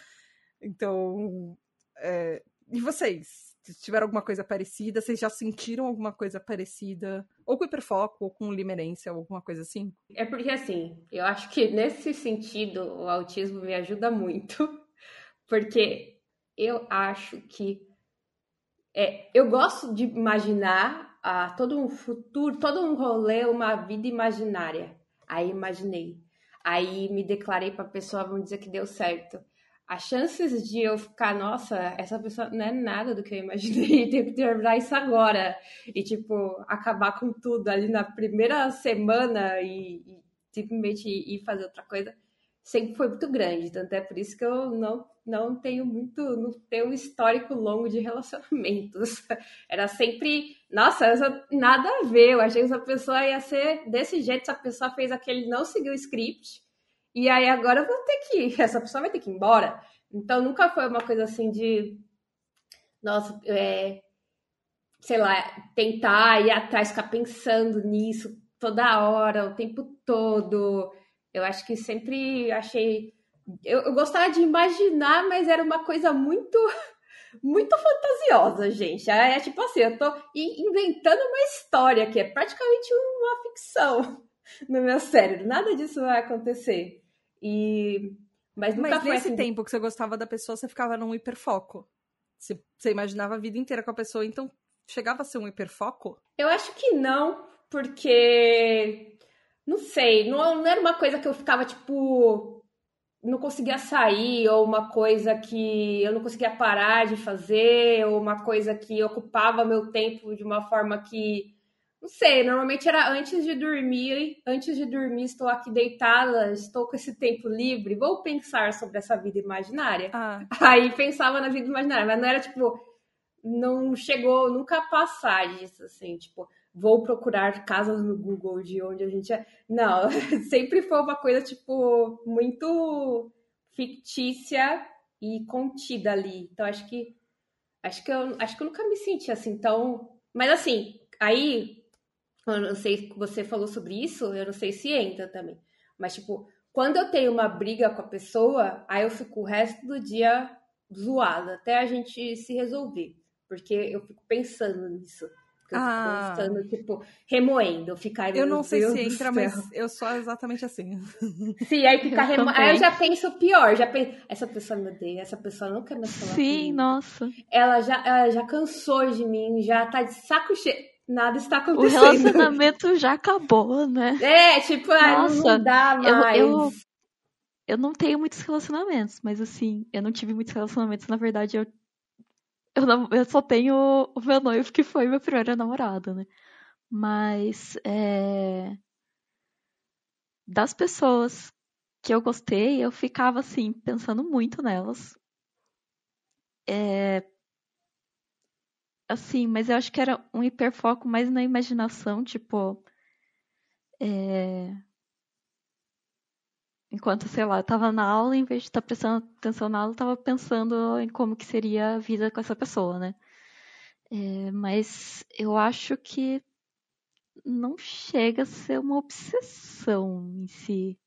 Então, é... e vocês? Tiveram alguma coisa parecida? Vocês já sentiram alguma coisa parecida? Ou com hiperfoco, ou com limerência, ou alguma coisa assim? É porque, assim, eu acho que nesse sentido o autismo me ajuda muito, porque eu acho que é, eu gosto de imaginar ah, todo um futuro, todo um rolê, uma vida imaginária. Aí imaginei. Aí me declarei para a pessoa, vamos dizer que deu certo as chances de eu ficar, nossa, essa pessoa não é nada do que eu imaginei, tenho que terminar isso agora. E, tipo, acabar com tudo ali na primeira semana e, e simplesmente ir fazer outra coisa, sempre foi muito grande. Tanto é por isso que eu não, não tenho muito, não tenho um histórico longo de relacionamentos. Era sempre, nossa, nada a ver. Eu achei que essa pessoa ia ser desse jeito, essa pessoa fez aquele, não seguiu o script e aí agora eu vou ter que ir, essa pessoa vai ter que ir embora. Então nunca foi uma coisa assim de, nossa, é, sei lá, tentar ir atrás, ficar pensando nisso toda hora, o tempo todo. Eu acho que sempre achei. Eu, eu gostava de imaginar, mas era uma coisa muito muito fantasiosa, gente. É, tipo assim, eu tô inventando uma história que é praticamente uma ficção no meu cérebro. Nada disso vai acontecer. E mas nunca Mas nesse assim... tempo que você gostava da pessoa, você ficava num hiperfoco. Você, você imaginava a vida inteira com a pessoa, então chegava a ser um hiperfoco? Eu acho que não, porque. Não sei, não, não era uma coisa que eu ficava, tipo. Não conseguia sair, ou uma coisa que eu não conseguia parar de fazer, ou uma coisa que ocupava meu tempo de uma forma que não sei, normalmente era antes de dormir, antes de dormir, estou aqui deitada, estou com esse tempo livre, vou pensar sobre essa vida imaginária. Ah. Aí pensava na vida imaginária, mas não era tipo, não chegou nunca a passar disso, assim, tipo, vou procurar casas no Google de onde a gente é. Não, sempre foi uma coisa, tipo, muito fictícia e contida ali. Então acho que acho que eu acho que eu nunca me senti assim tão. Mas assim, aí eu não sei se você falou sobre isso, eu não sei se entra também. Mas, tipo, quando eu tenho uma briga com a pessoa, aí eu fico o resto do dia zoada, até a gente se resolver. Porque eu fico pensando nisso. Eu ah. fico pensando, tipo, remoendo, ficar. Eu não sei Deus se entra, mas eu sou exatamente assim. Sim, aí fica remoendo. Aí eu já penso pior, já penso, essa pessoa me odeia, essa pessoa não quer mais falar. Sim, comigo. nossa. Ela já, ela já cansou de mim, já tá de saco cheio nada está acontecendo. O relacionamento já acabou, né? É, tipo, Nossa, não dá mais. Eu, eu, eu não tenho muitos relacionamentos, mas assim, eu não tive muitos relacionamentos. Na verdade, eu, eu, não, eu só tenho o meu noivo, que foi meu primeiro namorado, né? Mas, é... Das pessoas que eu gostei, eu ficava, assim, pensando muito nelas. É, assim, mas eu acho que era um hiperfoco mais na imaginação, tipo. É... Enquanto, sei lá, eu tava na aula, em vez de estar tá prestando atenção na aula, eu tava pensando em como que seria a vida com essa pessoa, né? É, mas eu acho que não chega a ser uma obsessão em si.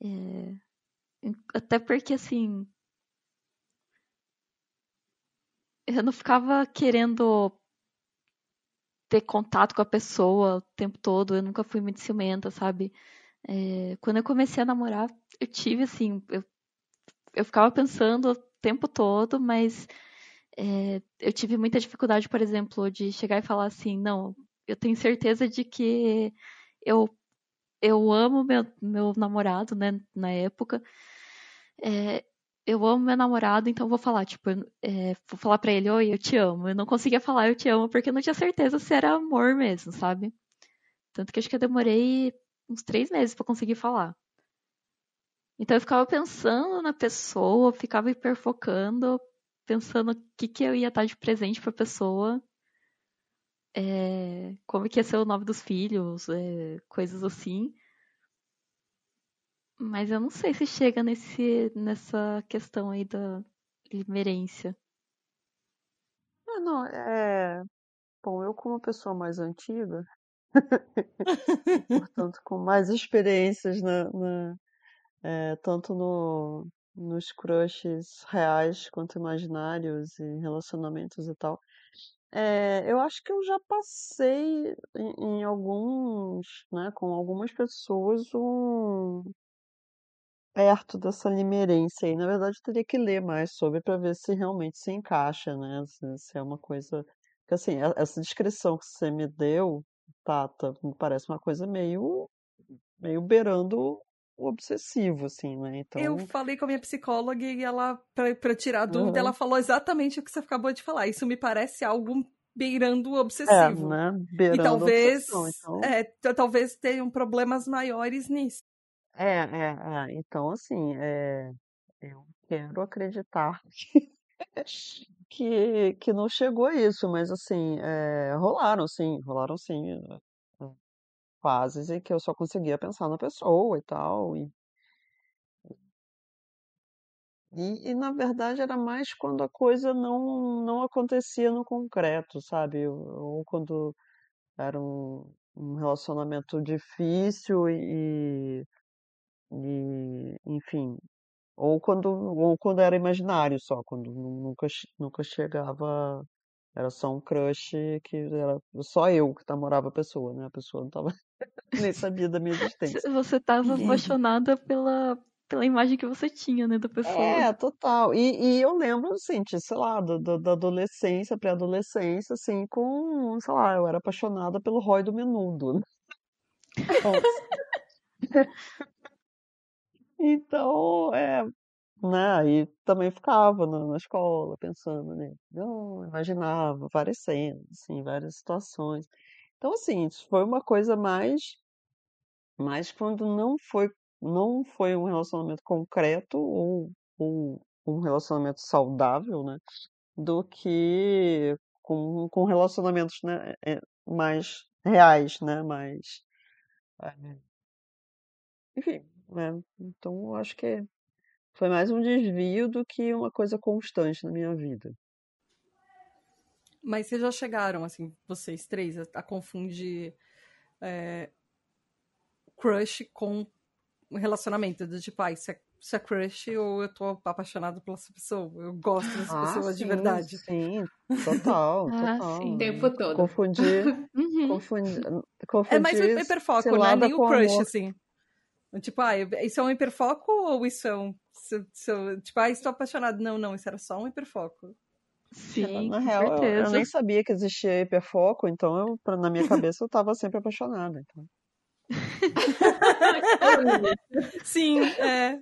É... Até porque, assim, eu não ficava querendo ter contato com a pessoa o tempo todo. Eu nunca fui muito ciumenta, sabe? É, quando eu comecei a namorar, eu tive assim, eu, eu ficava pensando o tempo todo, mas é, eu tive muita dificuldade, por exemplo, de chegar e falar assim, não, eu tenho certeza de que eu eu amo meu, meu namorado, né, na época. É, eu amo meu namorado, então vou falar, tipo, é, vou falar pra ele, oi, eu te amo. Eu não conseguia falar eu te amo porque eu não tinha certeza se era amor mesmo, sabe? Tanto que acho que eu demorei uns três meses para conseguir falar. Então eu ficava pensando na pessoa, ficava hiperfocando, pensando o que, que eu ia estar de presente pra pessoa. É, como que ia ser o nome dos filhos, é, coisas assim. Mas eu não sei se chega nesse, nessa questão aí da limerência. Ah, não, é. Bom, eu como pessoa mais antiga, portanto, com mais experiências na, na é, tanto no, nos crushes reais quanto imaginários e relacionamentos e tal. É, eu acho que eu já passei em, em alguns, né, com algumas pessoas um, perto dessa limerência aí. Na verdade, eu teria que ler mais sobre para ver se realmente se encaixa, né? Se, se é uma coisa. Porque, assim, essa descrição que você me deu, Tata, me parece uma coisa meio, meio beirando o obsessivo, assim, né? Então... Eu falei com a minha psicóloga e ela, para tirar a dúvida, ela falou exatamente o que você acabou de falar. Isso me parece algo beirando o obsessivo. É, né? Beirando e talvez, então... é, talvez tenham problemas maiores nisso. É, é, é. Então, assim, é, eu quero acreditar que, que não chegou a isso, mas assim, é, rolaram sim, rolaram sim, é, fases em que eu só conseguia pensar na pessoa e tal, e, e, e, na verdade era mais quando a coisa não, não acontecia no concreto, sabe? Ou quando era um, um relacionamento difícil e, e, enfim, ou quando, ou quando era imaginário só, quando nunca, nunca chegava, era só um crush que era só eu que namorava a pessoa, né? A pessoa não tava nem sabia da minha existência. Você tava apaixonada pela, pela imagem que você tinha, né, da pessoa. É, total. E, e eu lembro, assim, de, sei lá, do, do- da adolescência, pré-adolescência, assim, com, sei lá, eu era apaixonada pelo Roy do Menudo. né? Então, então, é, né, aí também ficava na, na escola pensando, né, não, imaginava várias cenas, assim, várias situações. Então, assim, isso foi uma coisa mais, mais quando não foi, não foi um relacionamento concreto ou, ou um relacionamento saudável, né, do que com, com relacionamentos, né, é, mais reais, né, mais, é, enfim, né, então eu acho que foi mais um desvio do que uma coisa constante na minha vida. Mas vocês já chegaram, assim, vocês três, a, a confundir é, crush com relacionamento. Do tipo, ah, isso é, isso é crush ou eu tô apaixonado pela essa pessoa. Eu gosto dessa Ah, pessoa de sim, verdade. sim, total, Ah, total. sim. O tempo todo. Confundir, Uhum. confundir, É mais um confundir hiperfoco, não é cilada nem o crush, amor. assim. Tipo, ah, isso é um hiperfoco ou isso é um. se- se- tipo, ah, estou apaixonado. Não, não, isso era só um hiperfoco. Sim, Na com real, eu, eu nem sabia que existia hiperfoco, então eu, pra- na minha cabeça eu tava sempre apaixonada. Então, Sim, é.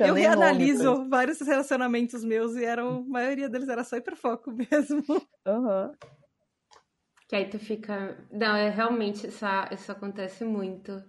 Eu reanaliso vários relacionamentos meus e eram, a maioria deles era só hiperfoco mesmo. Aham. Que aí tu fica. Não, é realmente isso, isso acontece muito.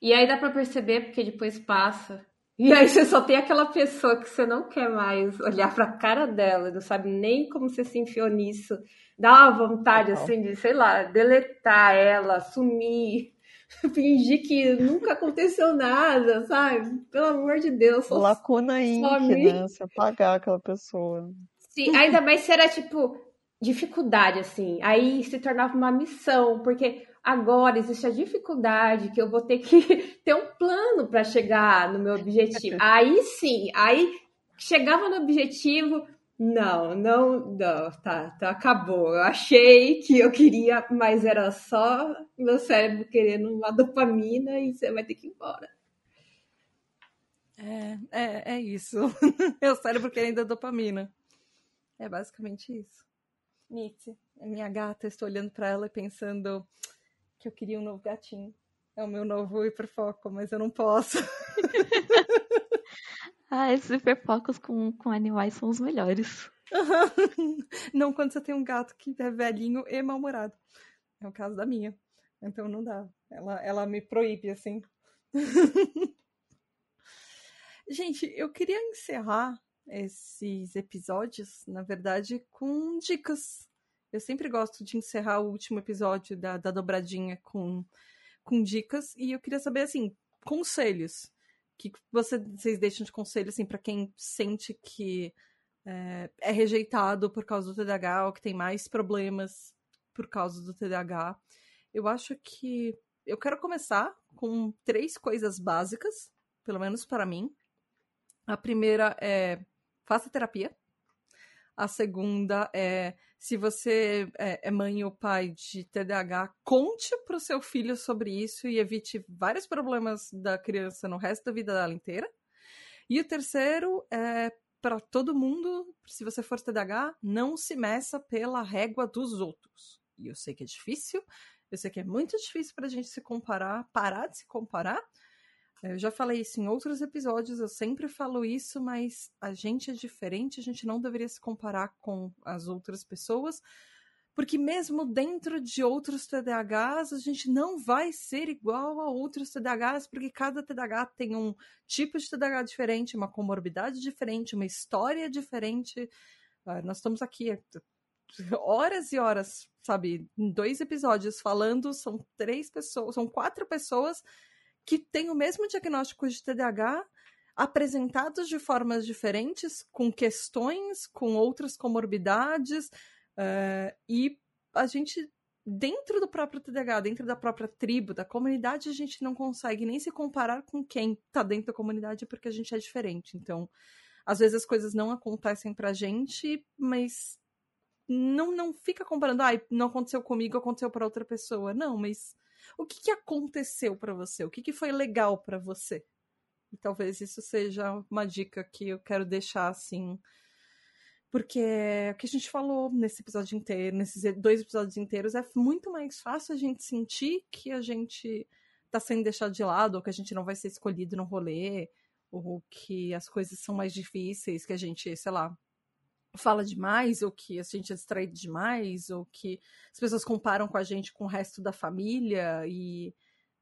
E aí dá pra perceber porque depois passa. E aí você só tem aquela pessoa que você não quer mais olhar pra cara dela, não sabe nem como você se enfiou nisso. Dá uma vontade Total. assim de, sei lá, deletar ela, sumir, fingir que nunca aconteceu nada, sabe? Pelo amor de Deus, só Lacuna some. né? Se apagar aquela pessoa. Sim, ainda mais se era tipo dificuldade, assim. Aí se tornava uma missão, porque agora existe a dificuldade que eu vou ter que ter um plano para chegar no meu objetivo. Aí sim, aí chegava no objetivo, não, não, não, tá, tá, acabou. Eu achei que eu queria, mas era só meu cérebro querendo uma dopamina e você vai ter que ir embora. É, é, é isso. Meu cérebro querendo a dopamina. É basicamente isso. Mitzi, é minha gata, estou olhando pra ela e pensando que eu queria um novo gatinho. É o meu novo hiperfoco, mas eu não posso. Ah, esses hiperfocos com, com animais são os melhores. Não quando você tem um gato que é velhinho e mal-humorado. É o caso da minha. Então não dá. Ela, ela me proíbe, assim. Gente, eu queria encerrar esses episódios, na verdade, com dicas. Eu sempre gosto de encerrar o último episódio da, da dobradinha com, com dicas. E eu queria saber, assim, conselhos. Que você, vocês deixam de conselho, assim, para quem sente que é, é rejeitado por causa do TDAH ou que tem mais problemas por causa do TDAH. Eu acho que eu quero começar com três coisas básicas, pelo menos para mim. A primeira é faça terapia. A segunda é se você é, é mãe ou pai de TDAH, conte para o seu filho sobre isso e evite vários problemas da criança no resto da vida dela inteira. E o terceiro é para todo mundo, se você for TDAH, não se meça pela régua dos outros. E eu sei que é difícil, eu sei que é muito difícil para a gente se comparar, parar de se comparar. Eu já falei isso em outros episódios, eu sempre falo isso, mas a gente é diferente, a gente não deveria se comparar com as outras pessoas, porque mesmo dentro de outros TDAHs, a gente não vai ser igual a outros TDAHs, porque cada TDAH tem um tipo de TDAH diferente, uma comorbidade diferente, uma história diferente. Uh, nós estamos aqui horas e horas, sabe, em dois episódios falando, são três pessoas, são quatro pessoas que têm o mesmo diagnóstico de TDAH, apresentados de formas diferentes, com questões, com outras comorbidades, uh, e a gente, dentro do próprio TDAH, dentro da própria tribo, da comunidade, a gente não consegue nem se comparar com quem tá dentro da comunidade porque a gente é diferente. Então, às vezes as coisas não acontecem pra gente, mas não, não fica comparando, ah, não aconteceu comigo, aconteceu para outra pessoa. Não, mas o que, que aconteceu para você? O que, que foi legal para você? E talvez isso seja uma dica que eu quero deixar assim. Porque o que a gente falou nesse episódio inteiro, nesses dois episódios inteiros, é muito mais fácil a gente sentir que a gente tá sendo deixado de lado, ou que a gente não vai ser escolhido no rolê, ou que as coisas são mais difíceis, que a gente, sei lá, fala demais, ou que a gente é distraído demais, ou que as pessoas comparam com a gente com o resto da família e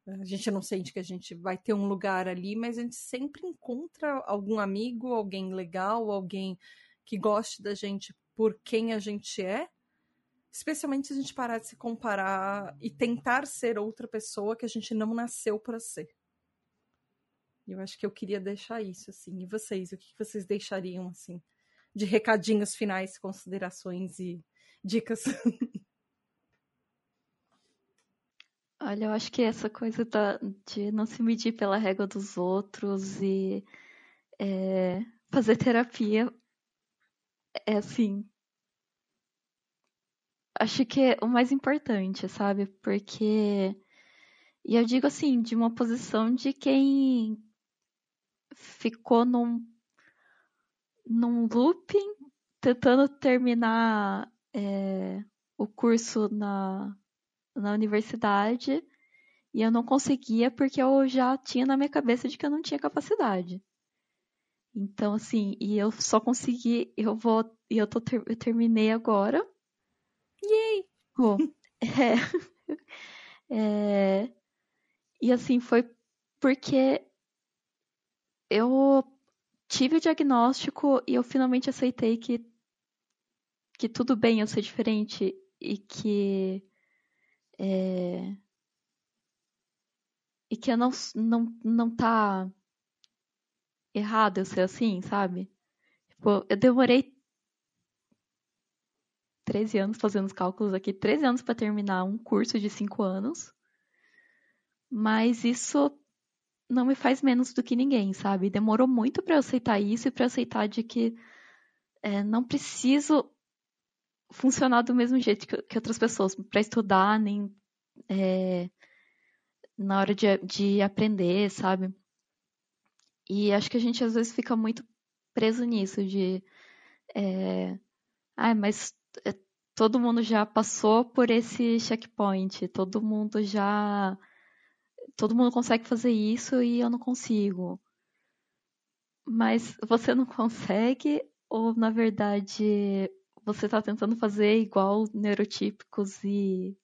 a gente não sente que a gente vai ter um lugar ali, mas a gente sempre encontra algum amigo, alguém legal, alguém que goste da gente por quem a gente é. Especialmente se a gente parar de se comparar e tentar ser outra pessoa que a gente não nasceu para ser. Eu acho que eu queria deixar isso, assim. E vocês, o que vocês deixariam, assim, de recadinhos finais, considerações e dicas? Olha, eu acho que essa coisa da, de não se medir pela régua dos outros e é, fazer terapia é assim. Acho que é o mais importante, sabe? Porque. E eu digo assim, de uma posição de quem ficou num, num looping, tentando terminar é, o curso na, na universidade e eu não conseguia porque eu já tinha na minha cabeça de que eu não tinha capacidade. Então, assim, e eu só consegui, eu vou, e eu, tô, eu terminei agora. Yay! Pô, é, é, e assim, foi porque eu tive o diagnóstico e eu finalmente aceitei que, que tudo bem eu ser diferente e que é, e que eu não, não, não tá errado eu ser assim, sabe? Tipo, eu demorei 13 anos fazendo os cálculos aqui, 13 anos para terminar um curso de 5 anos. Mas isso não me faz menos do que ninguém, sabe? Demorou muito para eu aceitar isso e para aceitar de que é, não preciso funcionar do mesmo jeito que, que outras pessoas para estudar, nem é, na hora de, de aprender, sabe? E acho que a gente às vezes fica muito preso nisso de é, ah, mas é, todo mundo já passou por esse checkpoint, todo mundo já todo mundo consegue fazer isso e eu não consigo. Mas você não consegue ou na verdade você está tentando fazer igual neurotípicos e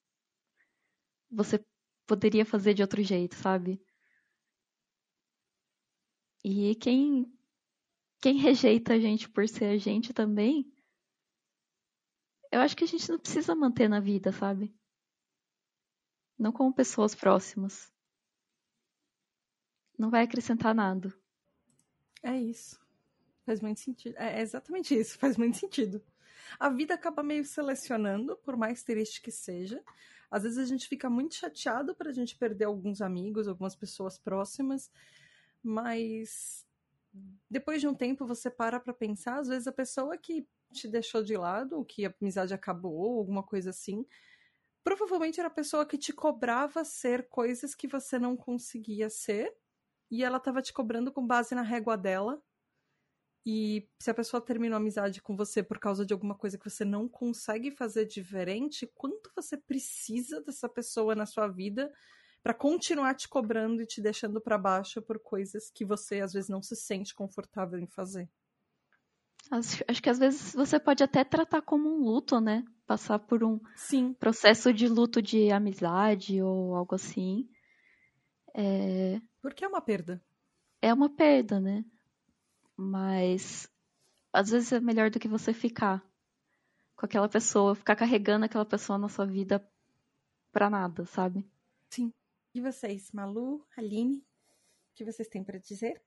você poderia fazer de outro jeito, sabe? E quem quem rejeita a gente por ser a gente também, eu acho que a gente não precisa manter na vida, sabe? Não como pessoas próximas. Não vai acrescentar nada. É isso. Faz muito sentido. É exatamente isso, faz muito sentido a vida acaba meio selecionando, por mais triste que seja. Às vezes a gente fica muito chateado para a gente perder alguns amigos, algumas pessoas próximas, mas depois de um tempo você para para pensar, às vezes a pessoa que te deixou de lado, ou que a amizade acabou, alguma coisa assim, provavelmente era a pessoa que te cobrava ser coisas que você não conseguia ser, e ela estava te cobrando com base na régua dela, e se a pessoa terminou a amizade com você por causa de alguma coisa que você não consegue fazer diferente, quanto você precisa dessa pessoa na sua vida para continuar te cobrando e te deixando para baixo por coisas que você às vezes não se sente confortável em fazer? Acho, acho que às vezes você pode até tratar como um luto, né? Passar por um Sim. processo de luto de amizade ou algo assim. É... Porque é uma perda. É uma perda, né? Mas às vezes é melhor do que você ficar com aquela pessoa, ficar carregando aquela pessoa na sua vida pra nada, sabe? Sim. E vocês, Malu, Aline, o que vocês têm para dizer?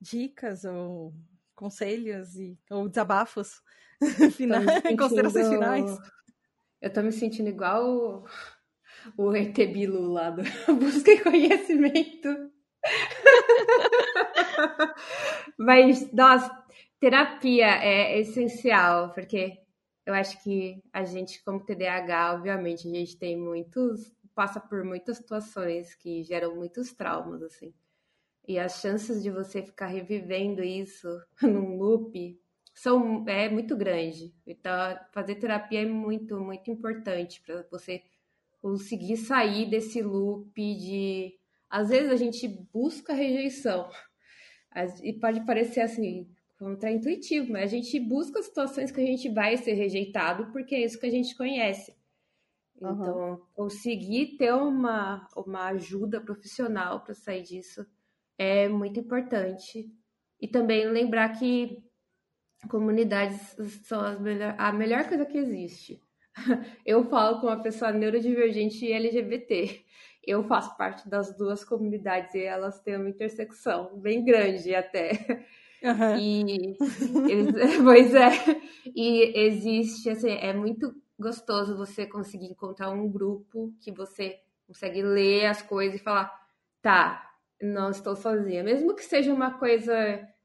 Dicas ou conselhos e, ou desabafos finais, sentindo... considerações finais? Eu tô me sentindo igual o, ET Bilu lá do Busca e Conhecimento. Mas, nossa, terapia é essencial, porque eu acho que a gente, como TDAH, obviamente, a gente tem muitos. passa por muitas situações que geram muitos traumas, assim. E as chances de você ficar revivendo isso num loop são é muito grande. Então, fazer terapia é muito, muito importante para você conseguir sair desse loop de às vezes a gente busca rejeição. E pode parecer assim, contraintuitivo, mas a gente busca situações que a gente vai ser rejeitado porque é isso que a gente conhece. Então, uhum. conseguir ter uma, uma ajuda profissional para sair disso é muito importante. E também lembrar que comunidades são melhor, a melhor coisa que existe. Eu falo com uma pessoa neurodivergente e LGBT. Eu faço parte das duas comunidades e elas têm uma intersecção bem grande até. Uhum. E pois é, e existe assim, é muito gostoso você conseguir encontrar um grupo que você consegue ler as coisas e falar, tá, não estou sozinha. Mesmo que seja uma coisa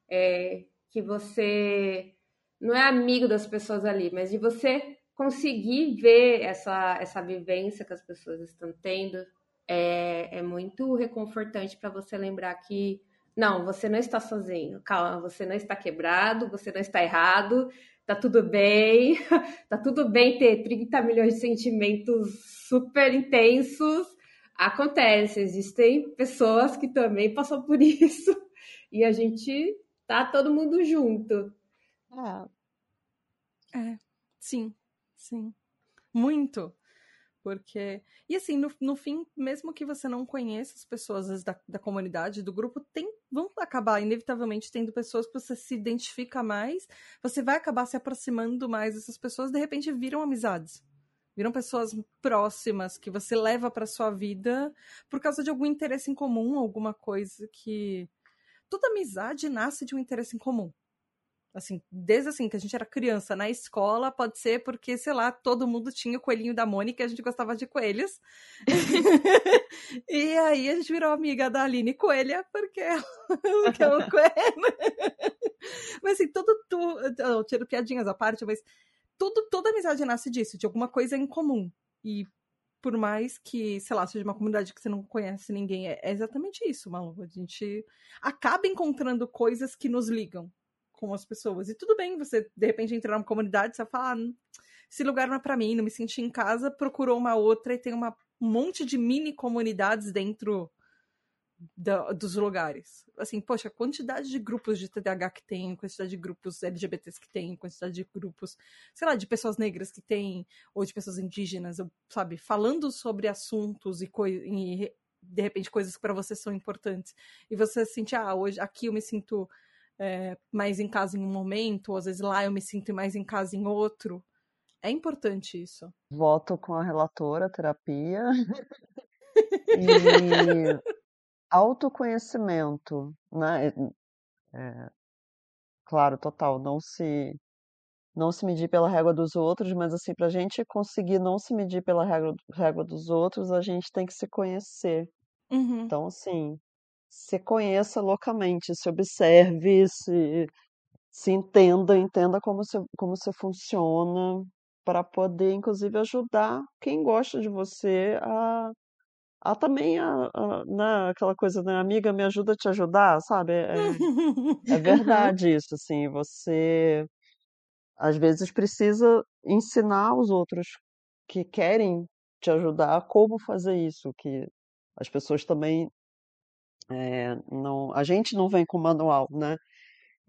é, que você não é amigo das pessoas ali, mas de você conseguir ver essa, essa vivência que as pessoas estão tendo é, é muito reconfortante para você lembrar que não, você não está sozinho, calma, você não está quebrado, você não está errado, tá tudo bem, tá tudo bem ter 30 milhões de sentimentos super intensos. Acontece, existem pessoas que também passam por isso e a gente tá todo mundo junto. É, é sim, sim. Muito. Porque. E assim, no, no fim, mesmo que você não conheça as pessoas da, da comunidade, do grupo, tem, vão acabar, inevitavelmente, tendo pessoas que você se identifica mais, você vai acabar se aproximando mais dessas pessoas, de repente viram amizades. Viram pessoas próximas que você leva para sua vida por causa de algum interesse em comum, alguma coisa que. Toda amizade nasce de um interesse em comum assim, desde assim, que a gente era criança na escola, pode ser porque, sei lá, todo mundo tinha o coelhinho da Mônica e a gente gostava de coelhos. e aí a gente virou amiga da Aline Coelha, porque ela é o coelho. mas assim, tudo, tu, eu tiro piadinhas à parte, mas tudo, toda amizade nasce disso, de alguma coisa em comum. E por mais que, sei lá, seja uma comunidade que você não conhece ninguém, é, exatamente isso, Malu. A gente acaba encontrando coisas que nos ligam com as pessoas. E tudo bem você, de repente, entrar numa comunidade e você falar, ah, esse lugar não é para mim, não me senti em casa, procurou uma outra e tem uma, um monte de mini comunidades dentro da, dos lugares. Assim, poxa, a quantidade de grupos de TDAH que tem, quantidade de grupos LGBTs que tem, quantidade de grupos, sei lá, de pessoas negras que tem, ou de pessoas indígenas, sabe, falando sobre assuntos e, e de repente coisas que para você são importantes. E você sente, ah, hoje aqui eu me sinto é, mais em casa em um momento, ou às vezes lá eu me sinto mais em casa em outro. É importante isso. Voto com a relatora, terapia. e autoconhecimento, né? É, claro, total, não se não se medir pela régua dos outros, mas assim, para a gente conseguir não se medir pela régua, régua dos outros, a gente tem que se conhecer. Uhum. Então, assim, se conheça loucamente, se observe, se, se entenda, entenda como se, como você funciona, para poder, inclusive, ajudar quem gosta de você a, a também, a, a, né, aquela coisa, né, amiga, me ajuda a te ajudar, sabe? É, é, é verdade isso, assim, você às vezes precisa ensinar os outros que querem te ajudar como fazer isso, que as pessoas também é, não, a gente não vem com manual, né?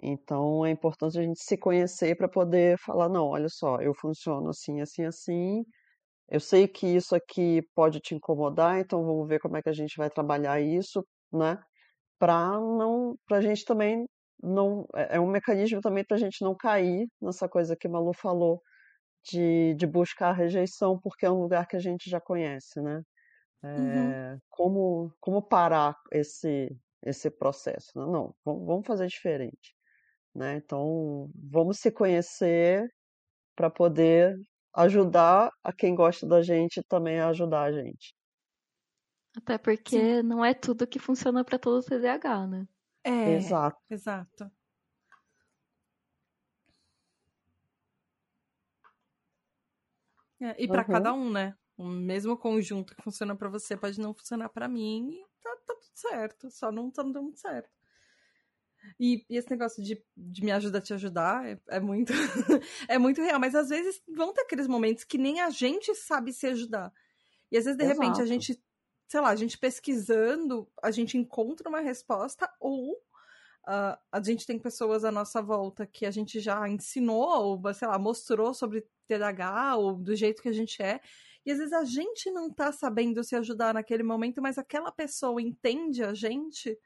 Então é importante a gente se conhecer para poder falar, não, olha só, eu funciono assim, assim, assim. Eu sei que isso aqui pode te incomodar, então vamos ver como é que a gente vai trabalhar isso, né? Para não, para a gente também não, é, é um mecanismo também para a gente não cair nessa coisa que Malu falou de, de buscar a rejeição, porque é um lugar que a gente já conhece, né? Uhum. É, como, como parar esse, esse processo? Não, não vamos, vamos fazer diferente. Né? Então, vamos se conhecer para poder ajudar a quem gosta da gente também a ajudar a gente. Até porque Sim. não é tudo que funciona para todo o TDAH, né? É, exato. Exato. É, e para uhum. cada um, né? O mesmo conjunto que funciona para você pode não funcionar para mim e tá, tá, tudo certo, só não tá dando muito certo. E, e, esse negócio de, de me ajuda a te ajudar é, é muito é muito real, mas às vezes vão ter aqueles momentos que nem a gente sabe se ajudar. E às vezes, de Exato. repente, a gente, sei lá, a gente pesquisando, a gente encontra uma resposta, ou uh, a gente tem pessoas à nossa volta que a gente já ensinou, ou, sei lá, mostrou sobre TDAH, ou do jeito que a gente é, e às vezes a gente não tá sabendo se ajudar naquele momento, mas aquela pessoa entende a gente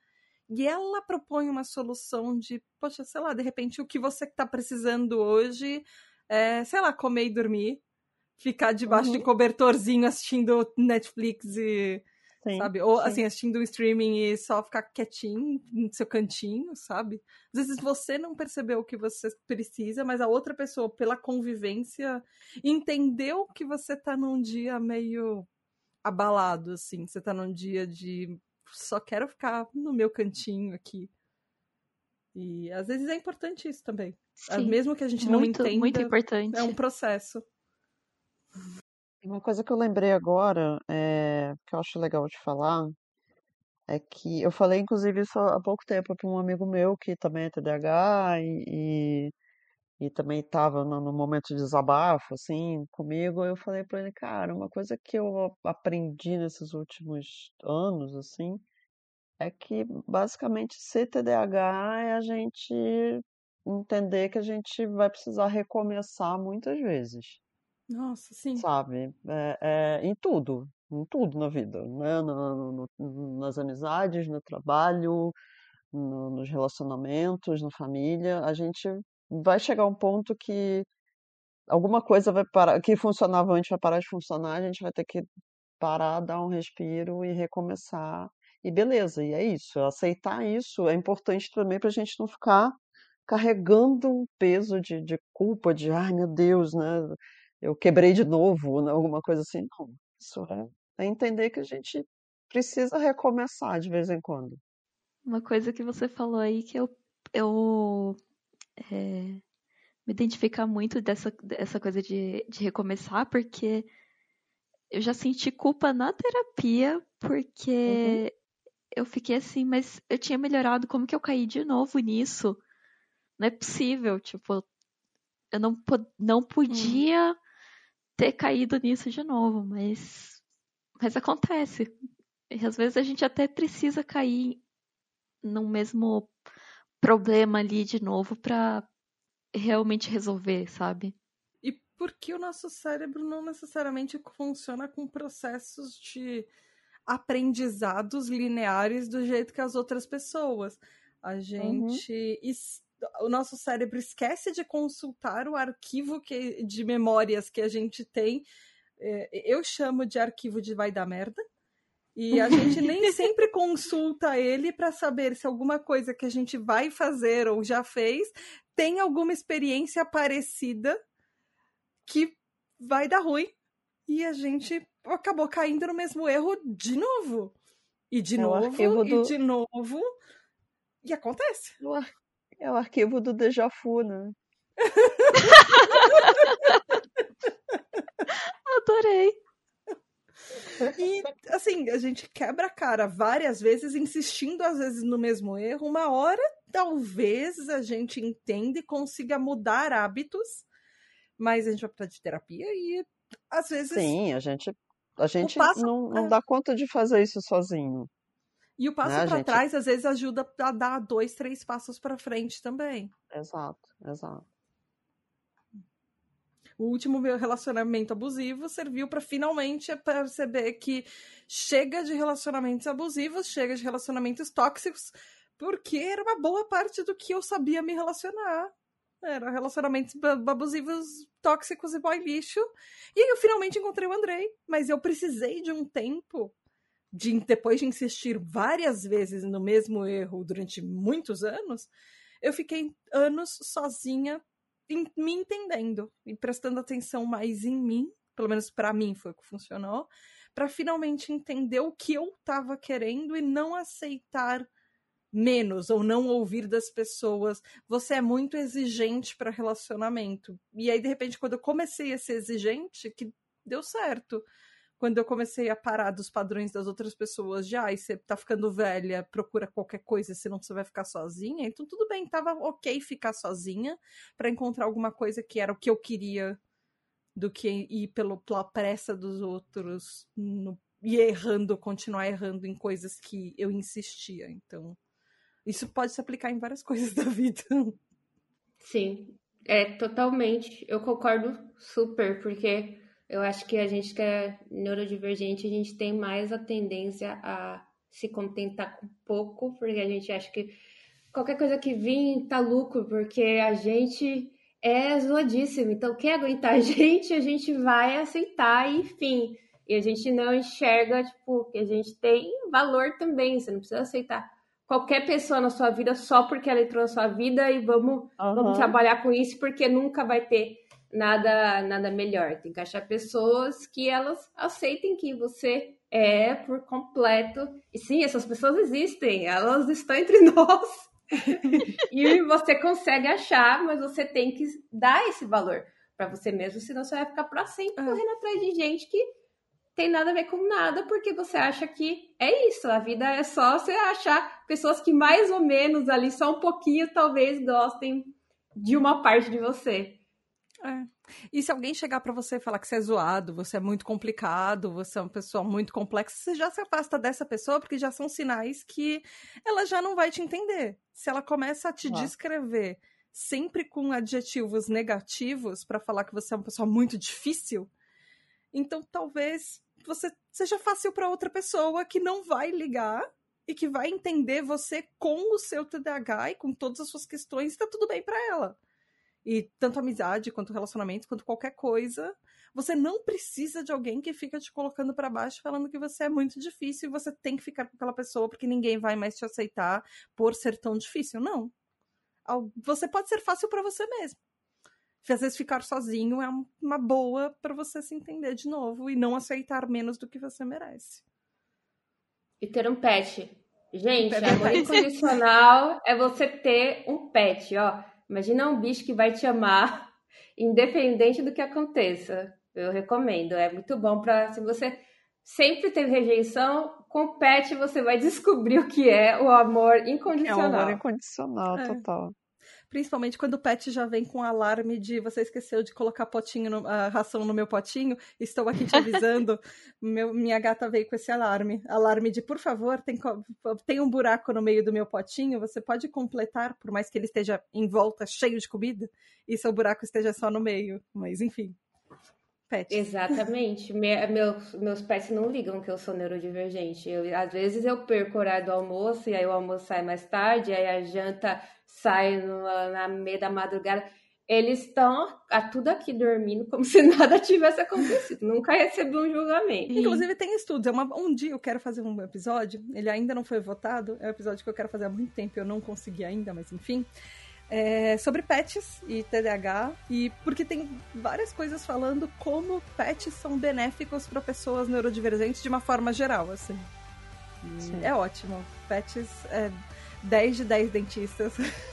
e ela propõe uma solução de, poxa, sei lá, de repente o que você tá precisando hoje é, sei lá, comer e dormir, ficar debaixo uhum. de cobertorzinho assistindo Netflix e. Sim, sabe? Ou sim. assim, assistindo o streaming e só ficar quietinho no seu cantinho, sabe? Às vezes você não percebeu o que você precisa, mas a outra pessoa, pela convivência, entendeu que você tá num dia meio abalado, assim. Você tá num dia de só quero ficar no meu cantinho aqui. E às vezes é importante isso também. Sim, Mesmo que a gente muito, não entenda. Muito importante. É um processo. Uma coisa que eu lembrei agora, é, que eu acho legal de falar, é que eu falei, inclusive, isso há pouco tempo para um amigo meu que também é TDAH e, e, e também estava no, no, momento de desabafo, assim, comigo. Eu falei para ele, cara, uma coisa que eu aprendi nesses últimos anos, assim, é que basicamente ser TDAH é a gente entender que a gente vai precisar recomeçar muitas vezes. Nossa, sim. Sabe? É, é, em tudo, em tudo na vida, né? No, no, nas amizades, no trabalho, no, nos relacionamentos, na família, a gente vai chegar a um ponto que alguma coisa vai parar, que funcionava antes vai parar de funcionar, a gente vai ter que parar, dar um respiro e recomeçar. E beleza, e é isso. Aceitar isso é importante também para a gente não ficar carregando um peso de, de culpa, de ai meu Deus, né? Eu quebrei de novo, né? alguma coisa assim. Não, isso é, é entender que a gente precisa recomeçar de vez em quando. Uma coisa que você falou aí que eu, eu é, me identificar muito dessa, dessa coisa de, de recomeçar, porque eu já senti culpa na terapia, porque uhum. eu fiquei assim, mas eu tinha melhorado, como que eu caí de novo nisso? Não é possível, tipo, eu não, não hum. podia hum. Ter caído nisso de novo, mas, mas acontece. E às vezes a gente até precisa cair no mesmo problema ali de novo para realmente resolver, sabe? E porque o nosso cérebro não necessariamente funciona com processos de aprendizados lineares do jeito que as outras pessoas. A uhum. gente uhum o nosso cérebro esquece de consultar o arquivo que, de memórias que a gente tem. É, eu chamo de arquivo de vai dar merda. E a gente nem sempre consulta ele para saber se alguma coisa que a gente vai fazer ou já fez tem alguma experiência parecida que vai dar ruim. E a gente acabou caindo no mesmo erro de novo. E de é novo, e do... de novo. E acontece. É o arquivo do Deja Vu, né? Adorei. E, assim, a gente quebra a cara várias vezes, insistindo às vezes no mesmo erro. Uma hora, talvez a gente entenda e consiga mudar hábitos, mas a gente vai precisar de terapia e às vezes. Sim, a gente, a gente não, não é. dá conta de fazer isso sozinho. E o passo né, para gente... trás, às vezes, ajuda a dar dois, três passos para frente também. Exato, exato. O último meu relacionamento abusivo serviu para finalmente perceber que chega de relacionamentos abusivos, chega de relacionamentos tóxicos, porque era uma boa parte do que eu sabia me relacionar. Era relacionamentos abusivos, tóxicos e boy lixo. E aí eu finalmente encontrei o Andrei, mas eu precisei de um tempo de, depois de insistir várias vezes no mesmo erro durante muitos anos, eu fiquei anos sozinha em, me entendendo e prestando atenção mais em mim, pelo menos para mim foi o que funcionou, para finalmente entender o que eu estava querendo e não aceitar menos ou não ouvir das pessoas. Você é muito exigente para relacionamento. E aí de repente quando eu comecei a ser exigente, que deu certo quando eu comecei a parar dos padrões das outras pessoas, já, e você tá ficando velha, procura qualquer coisa, senão você vai ficar sozinha. Então tudo bem, tava ok ficar sozinha para encontrar alguma coisa que era o que eu queria do que ir pelo, pela pressa dos outros no, e errando, continuar errando em coisas que eu insistia. Então, isso pode se aplicar em várias coisas da vida. Sim, é totalmente. Eu concordo super, porque eu acho que a gente que é neurodivergente, a gente tem mais a tendência a se contentar com pouco, porque a gente acha que qualquer coisa que vir tá lucro, porque a gente é zoadíssimo. Então, quem aguentar a gente, a gente vai aceitar, enfim. E a gente não enxerga, tipo, que a gente tem valor também. Você não precisa aceitar qualquer pessoa na sua vida só porque ela entrou na sua vida e vamos, uhum. vamos trabalhar com isso, porque nunca vai ter nada nada melhor. Tem que achar pessoas que elas aceitem que você é por completo. E sim, essas pessoas existem, elas estão entre nós. e você consegue achar, mas você tem que dar esse valor para você mesmo, senão você vai ficar para sempre é. correndo atrás de gente que tem nada a ver com nada, porque você acha que é isso, a vida é só você achar pessoas que mais ou menos ali, só um pouquinho, talvez gostem de uma parte de você. É. E se alguém chegar para você e falar que você é zoado, você é muito complicado, você é uma pessoa muito complexa, você já se afasta dessa pessoa porque já são sinais que ela já não vai te entender. Se ela começa a te ah. descrever sempre com adjetivos negativos para falar que você é uma pessoa muito difícil, então talvez você seja fácil para outra pessoa que não vai ligar e que vai entender você com o seu TDAH e com todas as suas questões, está tudo bem para ela. E tanto amizade, quanto relacionamento, quanto qualquer coisa, você não precisa de alguém que fica te colocando para baixo falando que você é muito difícil e você tem que ficar com aquela pessoa porque ninguém vai mais te aceitar por ser tão difícil. Não. Você pode ser fácil para você mesmo. Às vezes ficar sozinho é uma boa para você se entender de novo e não aceitar menos do que você merece. E ter um pet. Gente, amor incondicional é você ter um pet, ó. Imagina um bicho que vai te amar, independente do que aconteça. Eu recomendo, é muito bom para se você sempre teve rejeição, com pet você vai descobrir o que é o amor incondicional. É o amor incondicional, é. total. Principalmente quando o pet já vem com alarme de você esqueceu de colocar potinho no, a ração no meu potinho, estou aqui te avisando. meu, minha gata veio com esse alarme. Alarme de, por favor, tem, tem um buraco no meio do meu potinho, você pode completar, por mais que ele esteja em volta, cheio de comida, e seu buraco esteja só no meio. Mas enfim. Pet. Exatamente. Me, meus, meus pets não ligam que eu sou neurodivergente. Eu, às vezes eu perco o horário do almoço, e aí o almoço sai mais tarde, aí a janta sai no, na meia da madrugada. Eles estão a tudo aqui dormindo como se nada tivesse acontecido. Nunca recebi um julgamento. Inclusive, tem estudos. É uma, um dia eu quero fazer um episódio, ele ainda não foi votado, é um episódio que eu quero fazer há muito tempo, eu não consegui ainda, mas enfim. É, sobre pets e TDAH, e porque tem várias coisas falando como pets são benéficos para pessoas neurodivergentes de uma forma geral, assim. É ótimo. Pets é 10 de 10 dentistas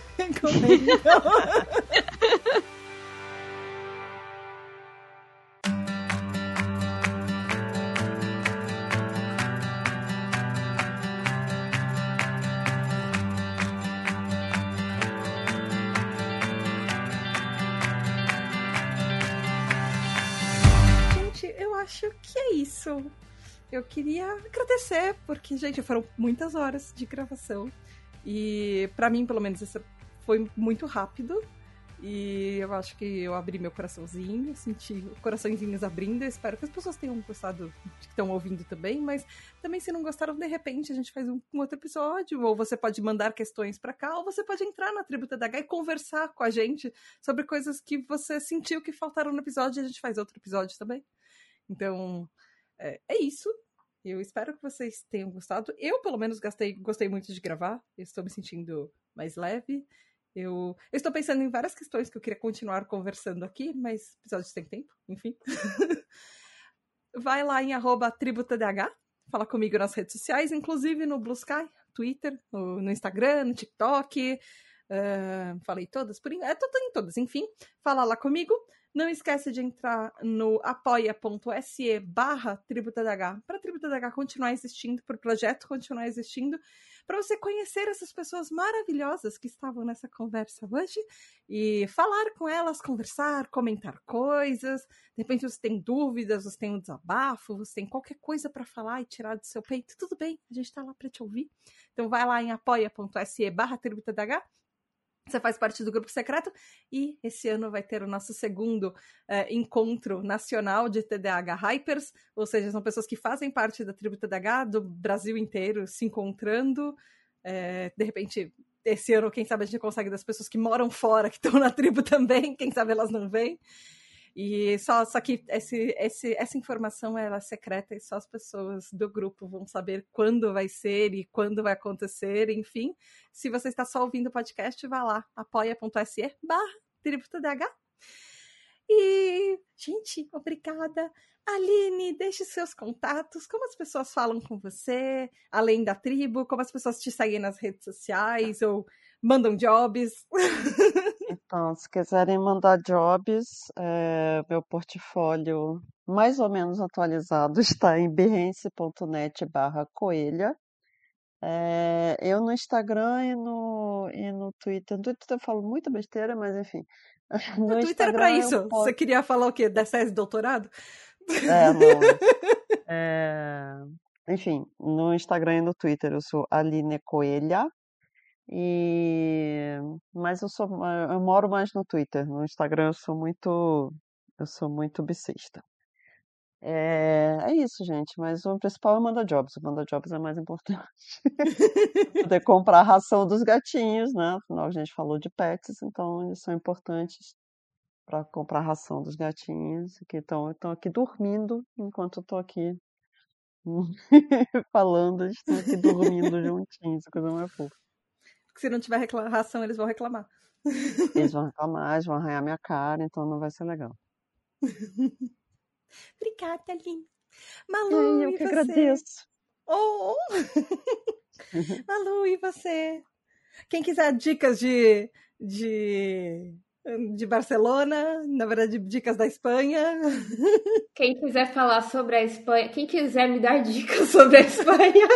Gente, eu acho que é isso. Eu queria agradecer, porque, gente, foram muitas horas de gravação. E para mim, pelo menos, isso foi muito rápido. E eu acho que eu abri meu coraçãozinho, senti coraçõezinhos abrindo. Espero que as pessoas tenham gostado, que estão ouvindo também. Mas também, se não gostaram, de repente a gente faz um, um outro episódio. Ou você pode mandar questões para cá, ou você pode entrar na Tributa da e conversar com a gente sobre coisas que você sentiu que faltaram no episódio. E a gente faz outro episódio também. Então, é, é isso. Eu espero que vocês tenham gostado. Eu, pelo menos, gastei, gostei muito de gravar. estou me sentindo mais leve. Eu, eu, estou pensando em várias questões que eu queria continuar conversando aqui, mas episódios tem tempo, enfim. Vai lá em tributadh, fala comigo nas redes sociais, inclusive no Blue Sky, Twitter, no, no Instagram, no TikTok. Uh, falei todas, por é, tô em todas, enfim. Fala lá comigo. Não esquece de entrar no apoia.se barra TributaDH para a TributaDH continuar existindo, para o projeto continuar existindo, para você conhecer essas pessoas maravilhosas que estavam nessa conversa hoje e falar com elas, conversar, comentar coisas. De repente você tem dúvidas, você tem um desabafo, você tem qualquer coisa para falar e tirar do seu peito, tudo bem, a gente está lá para te ouvir. Então vai lá em apoia.se barra TributaDH você faz parte do grupo secreto e esse ano vai ter o nosso segundo é, encontro nacional de TDAH Hypers, ou seja, são pessoas que fazem parte da tribo TDAH do Brasil inteiro se encontrando. É, de repente, esse ano, quem sabe a gente consegue das pessoas que moram fora, que estão na tribo também, quem sabe elas não vêm. E só, só que esse, esse, essa informação ela é secreta e só as pessoas do grupo vão saber quando vai ser e quando vai acontecer, enfim. Se você está só ouvindo o podcast, vá lá, apoia.se barra TributoDH. E, gente, obrigada. Aline, deixe seus contatos, como as pessoas falam com você, além da tribo, como as pessoas te seguem nas redes sociais ou mandam jobs. Então, se quiserem mandar jobs, é, meu portfólio mais ou menos atualizado está em behance.net barra coelha. É, eu no Instagram e no, e no Twitter. No Twitter eu falo muita besteira, mas enfim. No, no Twitter é pra isso. Posso... Você queria falar o quê? Da de doutorado? É, não. é... Enfim, no Instagram e no Twitter eu sou Aline Coelha. E mas eu sou eu moro mais no Twitter, no Instagram eu sou muito eu sou muito bissista. É, é isso, gente, mas o principal é o Manda Jobs, o Manda Jobs é mais importante. Poder comprar a ração dos gatinhos, né? Afinal, a gente falou de pets, então eles são importantes para comprar a ração dos gatinhos, que estão aqui dormindo enquanto eu tô aqui falando, eles estão aqui dormindo juntinhos, coisa mais fofa se não tiver reclamação, eles vão reclamar. Eles vão reclamar, eles vão arranhar minha cara, então não vai ser legal. Obrigada, Aline. Malu, eu que você? agradeço. Oh! Malu, e você? Quem quiser dicas de, de, de Barcelona, na verdade, dicas da Espanha. Quem quiser falar sobre a Espanha, quem quiser me dar dicas sobre a Espanha.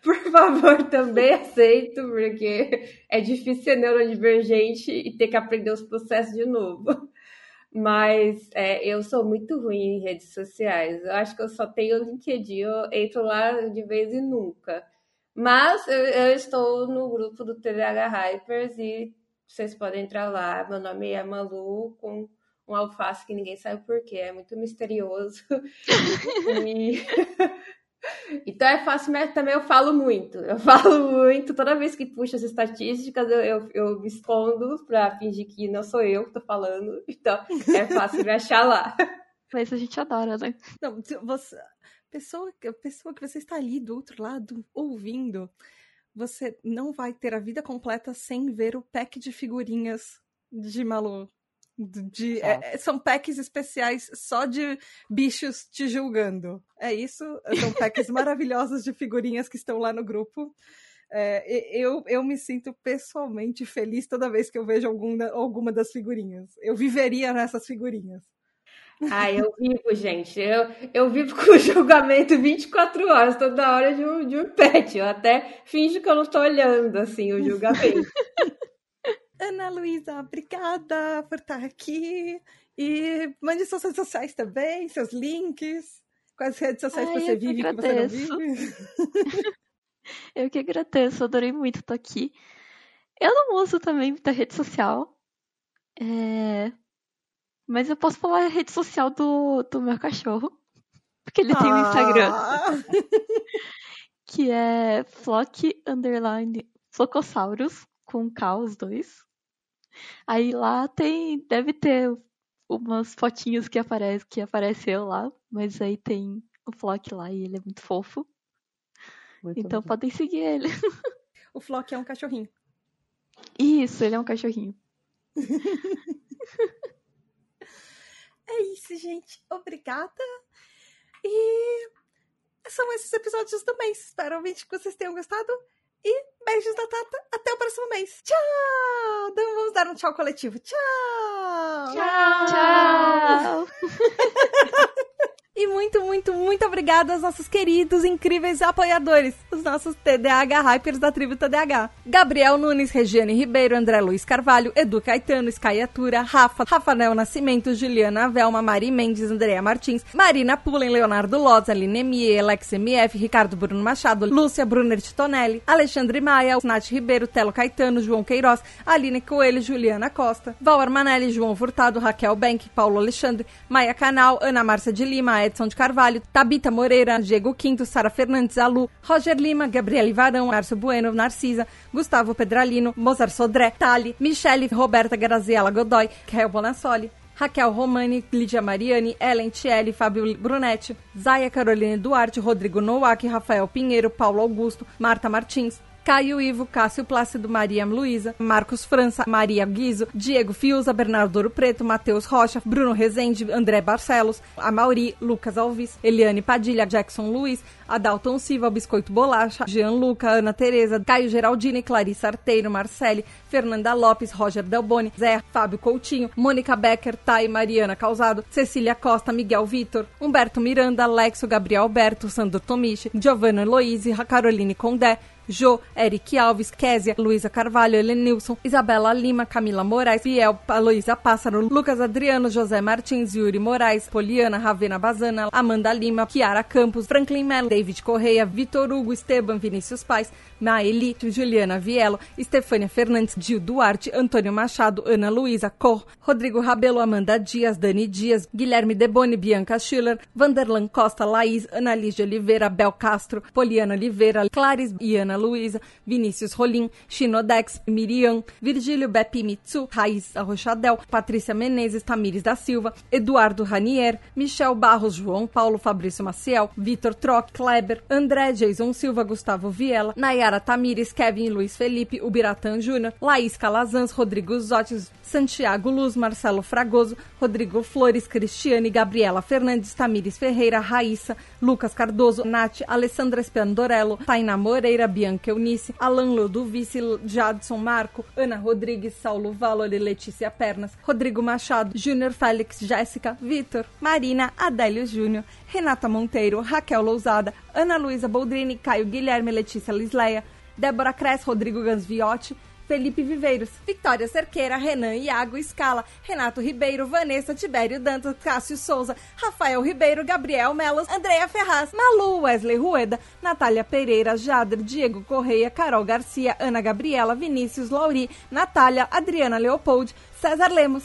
Por favor, também aceito, porque é difícil ser neurodivergente e ter que aprender os processos de novo. Mas é, eu sou muito ruim em redes sociais. Eu acho que eu só tenho LinkedIn, eu entro lá de vez em nunca. Mas eu, eu estou no grupo do TDH Hypers e vocês podem entrar lá. Meu nome é Malu, com um alface que ninguém sabe por quê, é muito misterioso. e então é fácil, mas também eu falo muito. Eu falo muito. Toda vez que puxo as estatísticas, eu, eu, eu me escondo pra fingir que não sou eu que tô falando. Então é fácil me achar lá. Mas a gente adora, né? Não, você, pessoa, pessoa que você está ali do outro lado ouvindo, você não vai ter a vida completa sem ver o pack de figurinhas de Malu de, é, é, são packs especiais só de bichos te julgando. É isso. São packs maravilhosos de figurinhas que estão lá no grupo. É, eu, eu me sinto pessoalmente feliz toda vez que eu vejo alguma, alguma das figurinhas. Eu viveria nessas figurinhas. Ah, eu vivo, gente. Eu, eu vivo com o julgamento 24 horas, toda hora de um, de um pet. Eu até finjo que eu não estou olhando, assim, o julgamento. Ana Luísa, obrigada por estar aqui. E mande suas redes sociais também, seus links. Quais redes sociais Ai, você vive que você não vive. eu que agradeço, adorei muito estar aqui. Eu não uso também muita rede social. É... Mas eu posso falar a rede social do, do meu cachorro. Porque ele ah. tem um Instagram. que é Flock Underline Flocosaurus, com K os dois. Aí lá tem, deve ter umas fotinhas que aparece, que apareceu lá, mas aí tem o Flock lá e ele é muito fofo. Muito então bom. podem seguir ele. O Flock é um cachorrinho. Isso, ele é um cachorrinho. é isso, gente. Obrigada. E são esses episódios também. Espero que vocês tenham gostado. E beijos da Tata. Até o próximo mês. Tchau! Então vamos dar um tchau coletivo. Tchau! Tchau! E muito, muito, muito obrigada aos nossos queridos, incríveis apoiadores, os nossos TDAH Hypers da tribo TDAH. Gabriel Nunes, Regiane Ribeiro, André Luiz Carvalho, Edu Caetano, Skyatura, Rafa, Rafael Nascimento, Juliana Velma, Mari Mendes, Andrea Martins, Marina Pullen, Leonardo Loz, Aline Mie, Alex MF, Ricardo Bruno Machado, Lúcia Brunner Titonelli, Alexandre Maia, Nath Ribeiro, Telo Caetano, João Queiroz, Aline Coelho, Juliana Costa, Val Armanelli, João Furtado, Raquel Bank, Paulo Alexandre, Maia Canal, Ana Márcia de Lima, Edson de Carvalho, Tabita Moreira, Diego Quinto, Sara Fernandes, Alu, Roger Lima, Gabriele Varão, Márcio Bueno, Narcisa, Gustavo Pedralino, Mozart Sodré, Tali, Michele, Roberta Graziella Godoy, Kel Bonassoli, Raquel Romani, Lídia Mariani, Ellen Tielli, Fábio Brunetti, Zaya Caroline Duarte, Rodrigo Nowak, Rafael Pinheiro, Paulo Augusto, Marta Martins, Caio Ivo, Cássio Plácido, Maria Luísa, Marcos França, Maria Guizo, Diego Fiuza, Bernardo Ouro Preto, Matheus Rocha, Bruno Rezende, André Barcelos, Amauri, Lucas Alves, Eliane Padilha, Jackson Luiz, Adalton Silva, Biscoito Bolacha, Jean Luca, Ana Tereza, Caio Geraldini, Clarice Arteiro, Marcele, Fernanda Lopes, Roger Delboni, Zé, Fábio Coutinho, Mônica Becker, Thay, Mariana Causado, Cecília Costa, Miguel Vitor, Humberto Miranda, Alexo, Gabriel Alberto, Sandro Tomichi, Giovanna Eloise, Caroline Condé, Jô, Eric Alves, Késia, Luísa Carvalho, Helenilson, Isabela Lima, Camila Moraes, Biel, Aloísa Pássaro, Lucas Adriano, José Martins, Yuri Moraes, Poliana, Ravena Bazana, Amanda Lima, Kiara Campos, Franklin Mello, David Correia, Vitor Hugo, Esteban, Vinícius Pais, Maeli, Juliana Vielo, Estefânia Fernandes, Gil Duarte, Antônio Machado, Ana Luísa, Cor, Rodrigo Rabelo, Amanda Dias, Dani Dias, Guilherme Deboni, Bianca Schiller, Vanderlan Costa, Laís, Ana Lígia Oliveira, Bel Castro, Poliana Oliveira, Clares e Ana Luísa, Vinícius Rolim, Shinodex, Miriam, Virgílio Bepi Mitsu, Raíssa Rochadel, Patrícia Menezes, Tamires da Silva, Eduardo Ranier, Michel Barros, João Paulo, Fabrício Maciel, Vitor Troc, Kleber, André, Jason Silva, Gustavo Viela, Nayara Tamires, Kevin Luiz Felipe, Ubiratan Júnior, Laís Calazans, Rodrigo Zotes, Santiago Luz, Marcelo Fragoso, Rodrigo Flores, Cristiane, Gabriela Fernandes, Tamires Ferreira, Raíssa, Lucas Cardoso, Nath, Alessandra Spandorello, Tainá Moreira, Bianca Eunice, Alan Ludovice, Jadson Marco, Ana Rodrigues, Saulo Valori, Letícia Pernas, Rodrigo Machado, Júnior Félix, Jéssica, Vitor, Marina, Adélio Júnior, Renata Monteiro, Raquel Lousada, Ana Luísa Boldrini, Caio Guilherme, Letícia Lisleia, Débora Cres, Rodrigo Gansviotti, Felipe Viveiros, Vitória Cerqueira, Renan Iago Scala, Renato Ribeiro, Vanessa Tibério Dantas, Cássio Souza, Rafael Ribeiro, Gabriel Melos, Andréa Ferraz, Malu, Wesley Rueda, Natália Pereira, Jader, Diego Correia, Carol Garcia, Ana Gabriela, Vinícius Lauri, Natália, Adriana Leopold, César Lemos.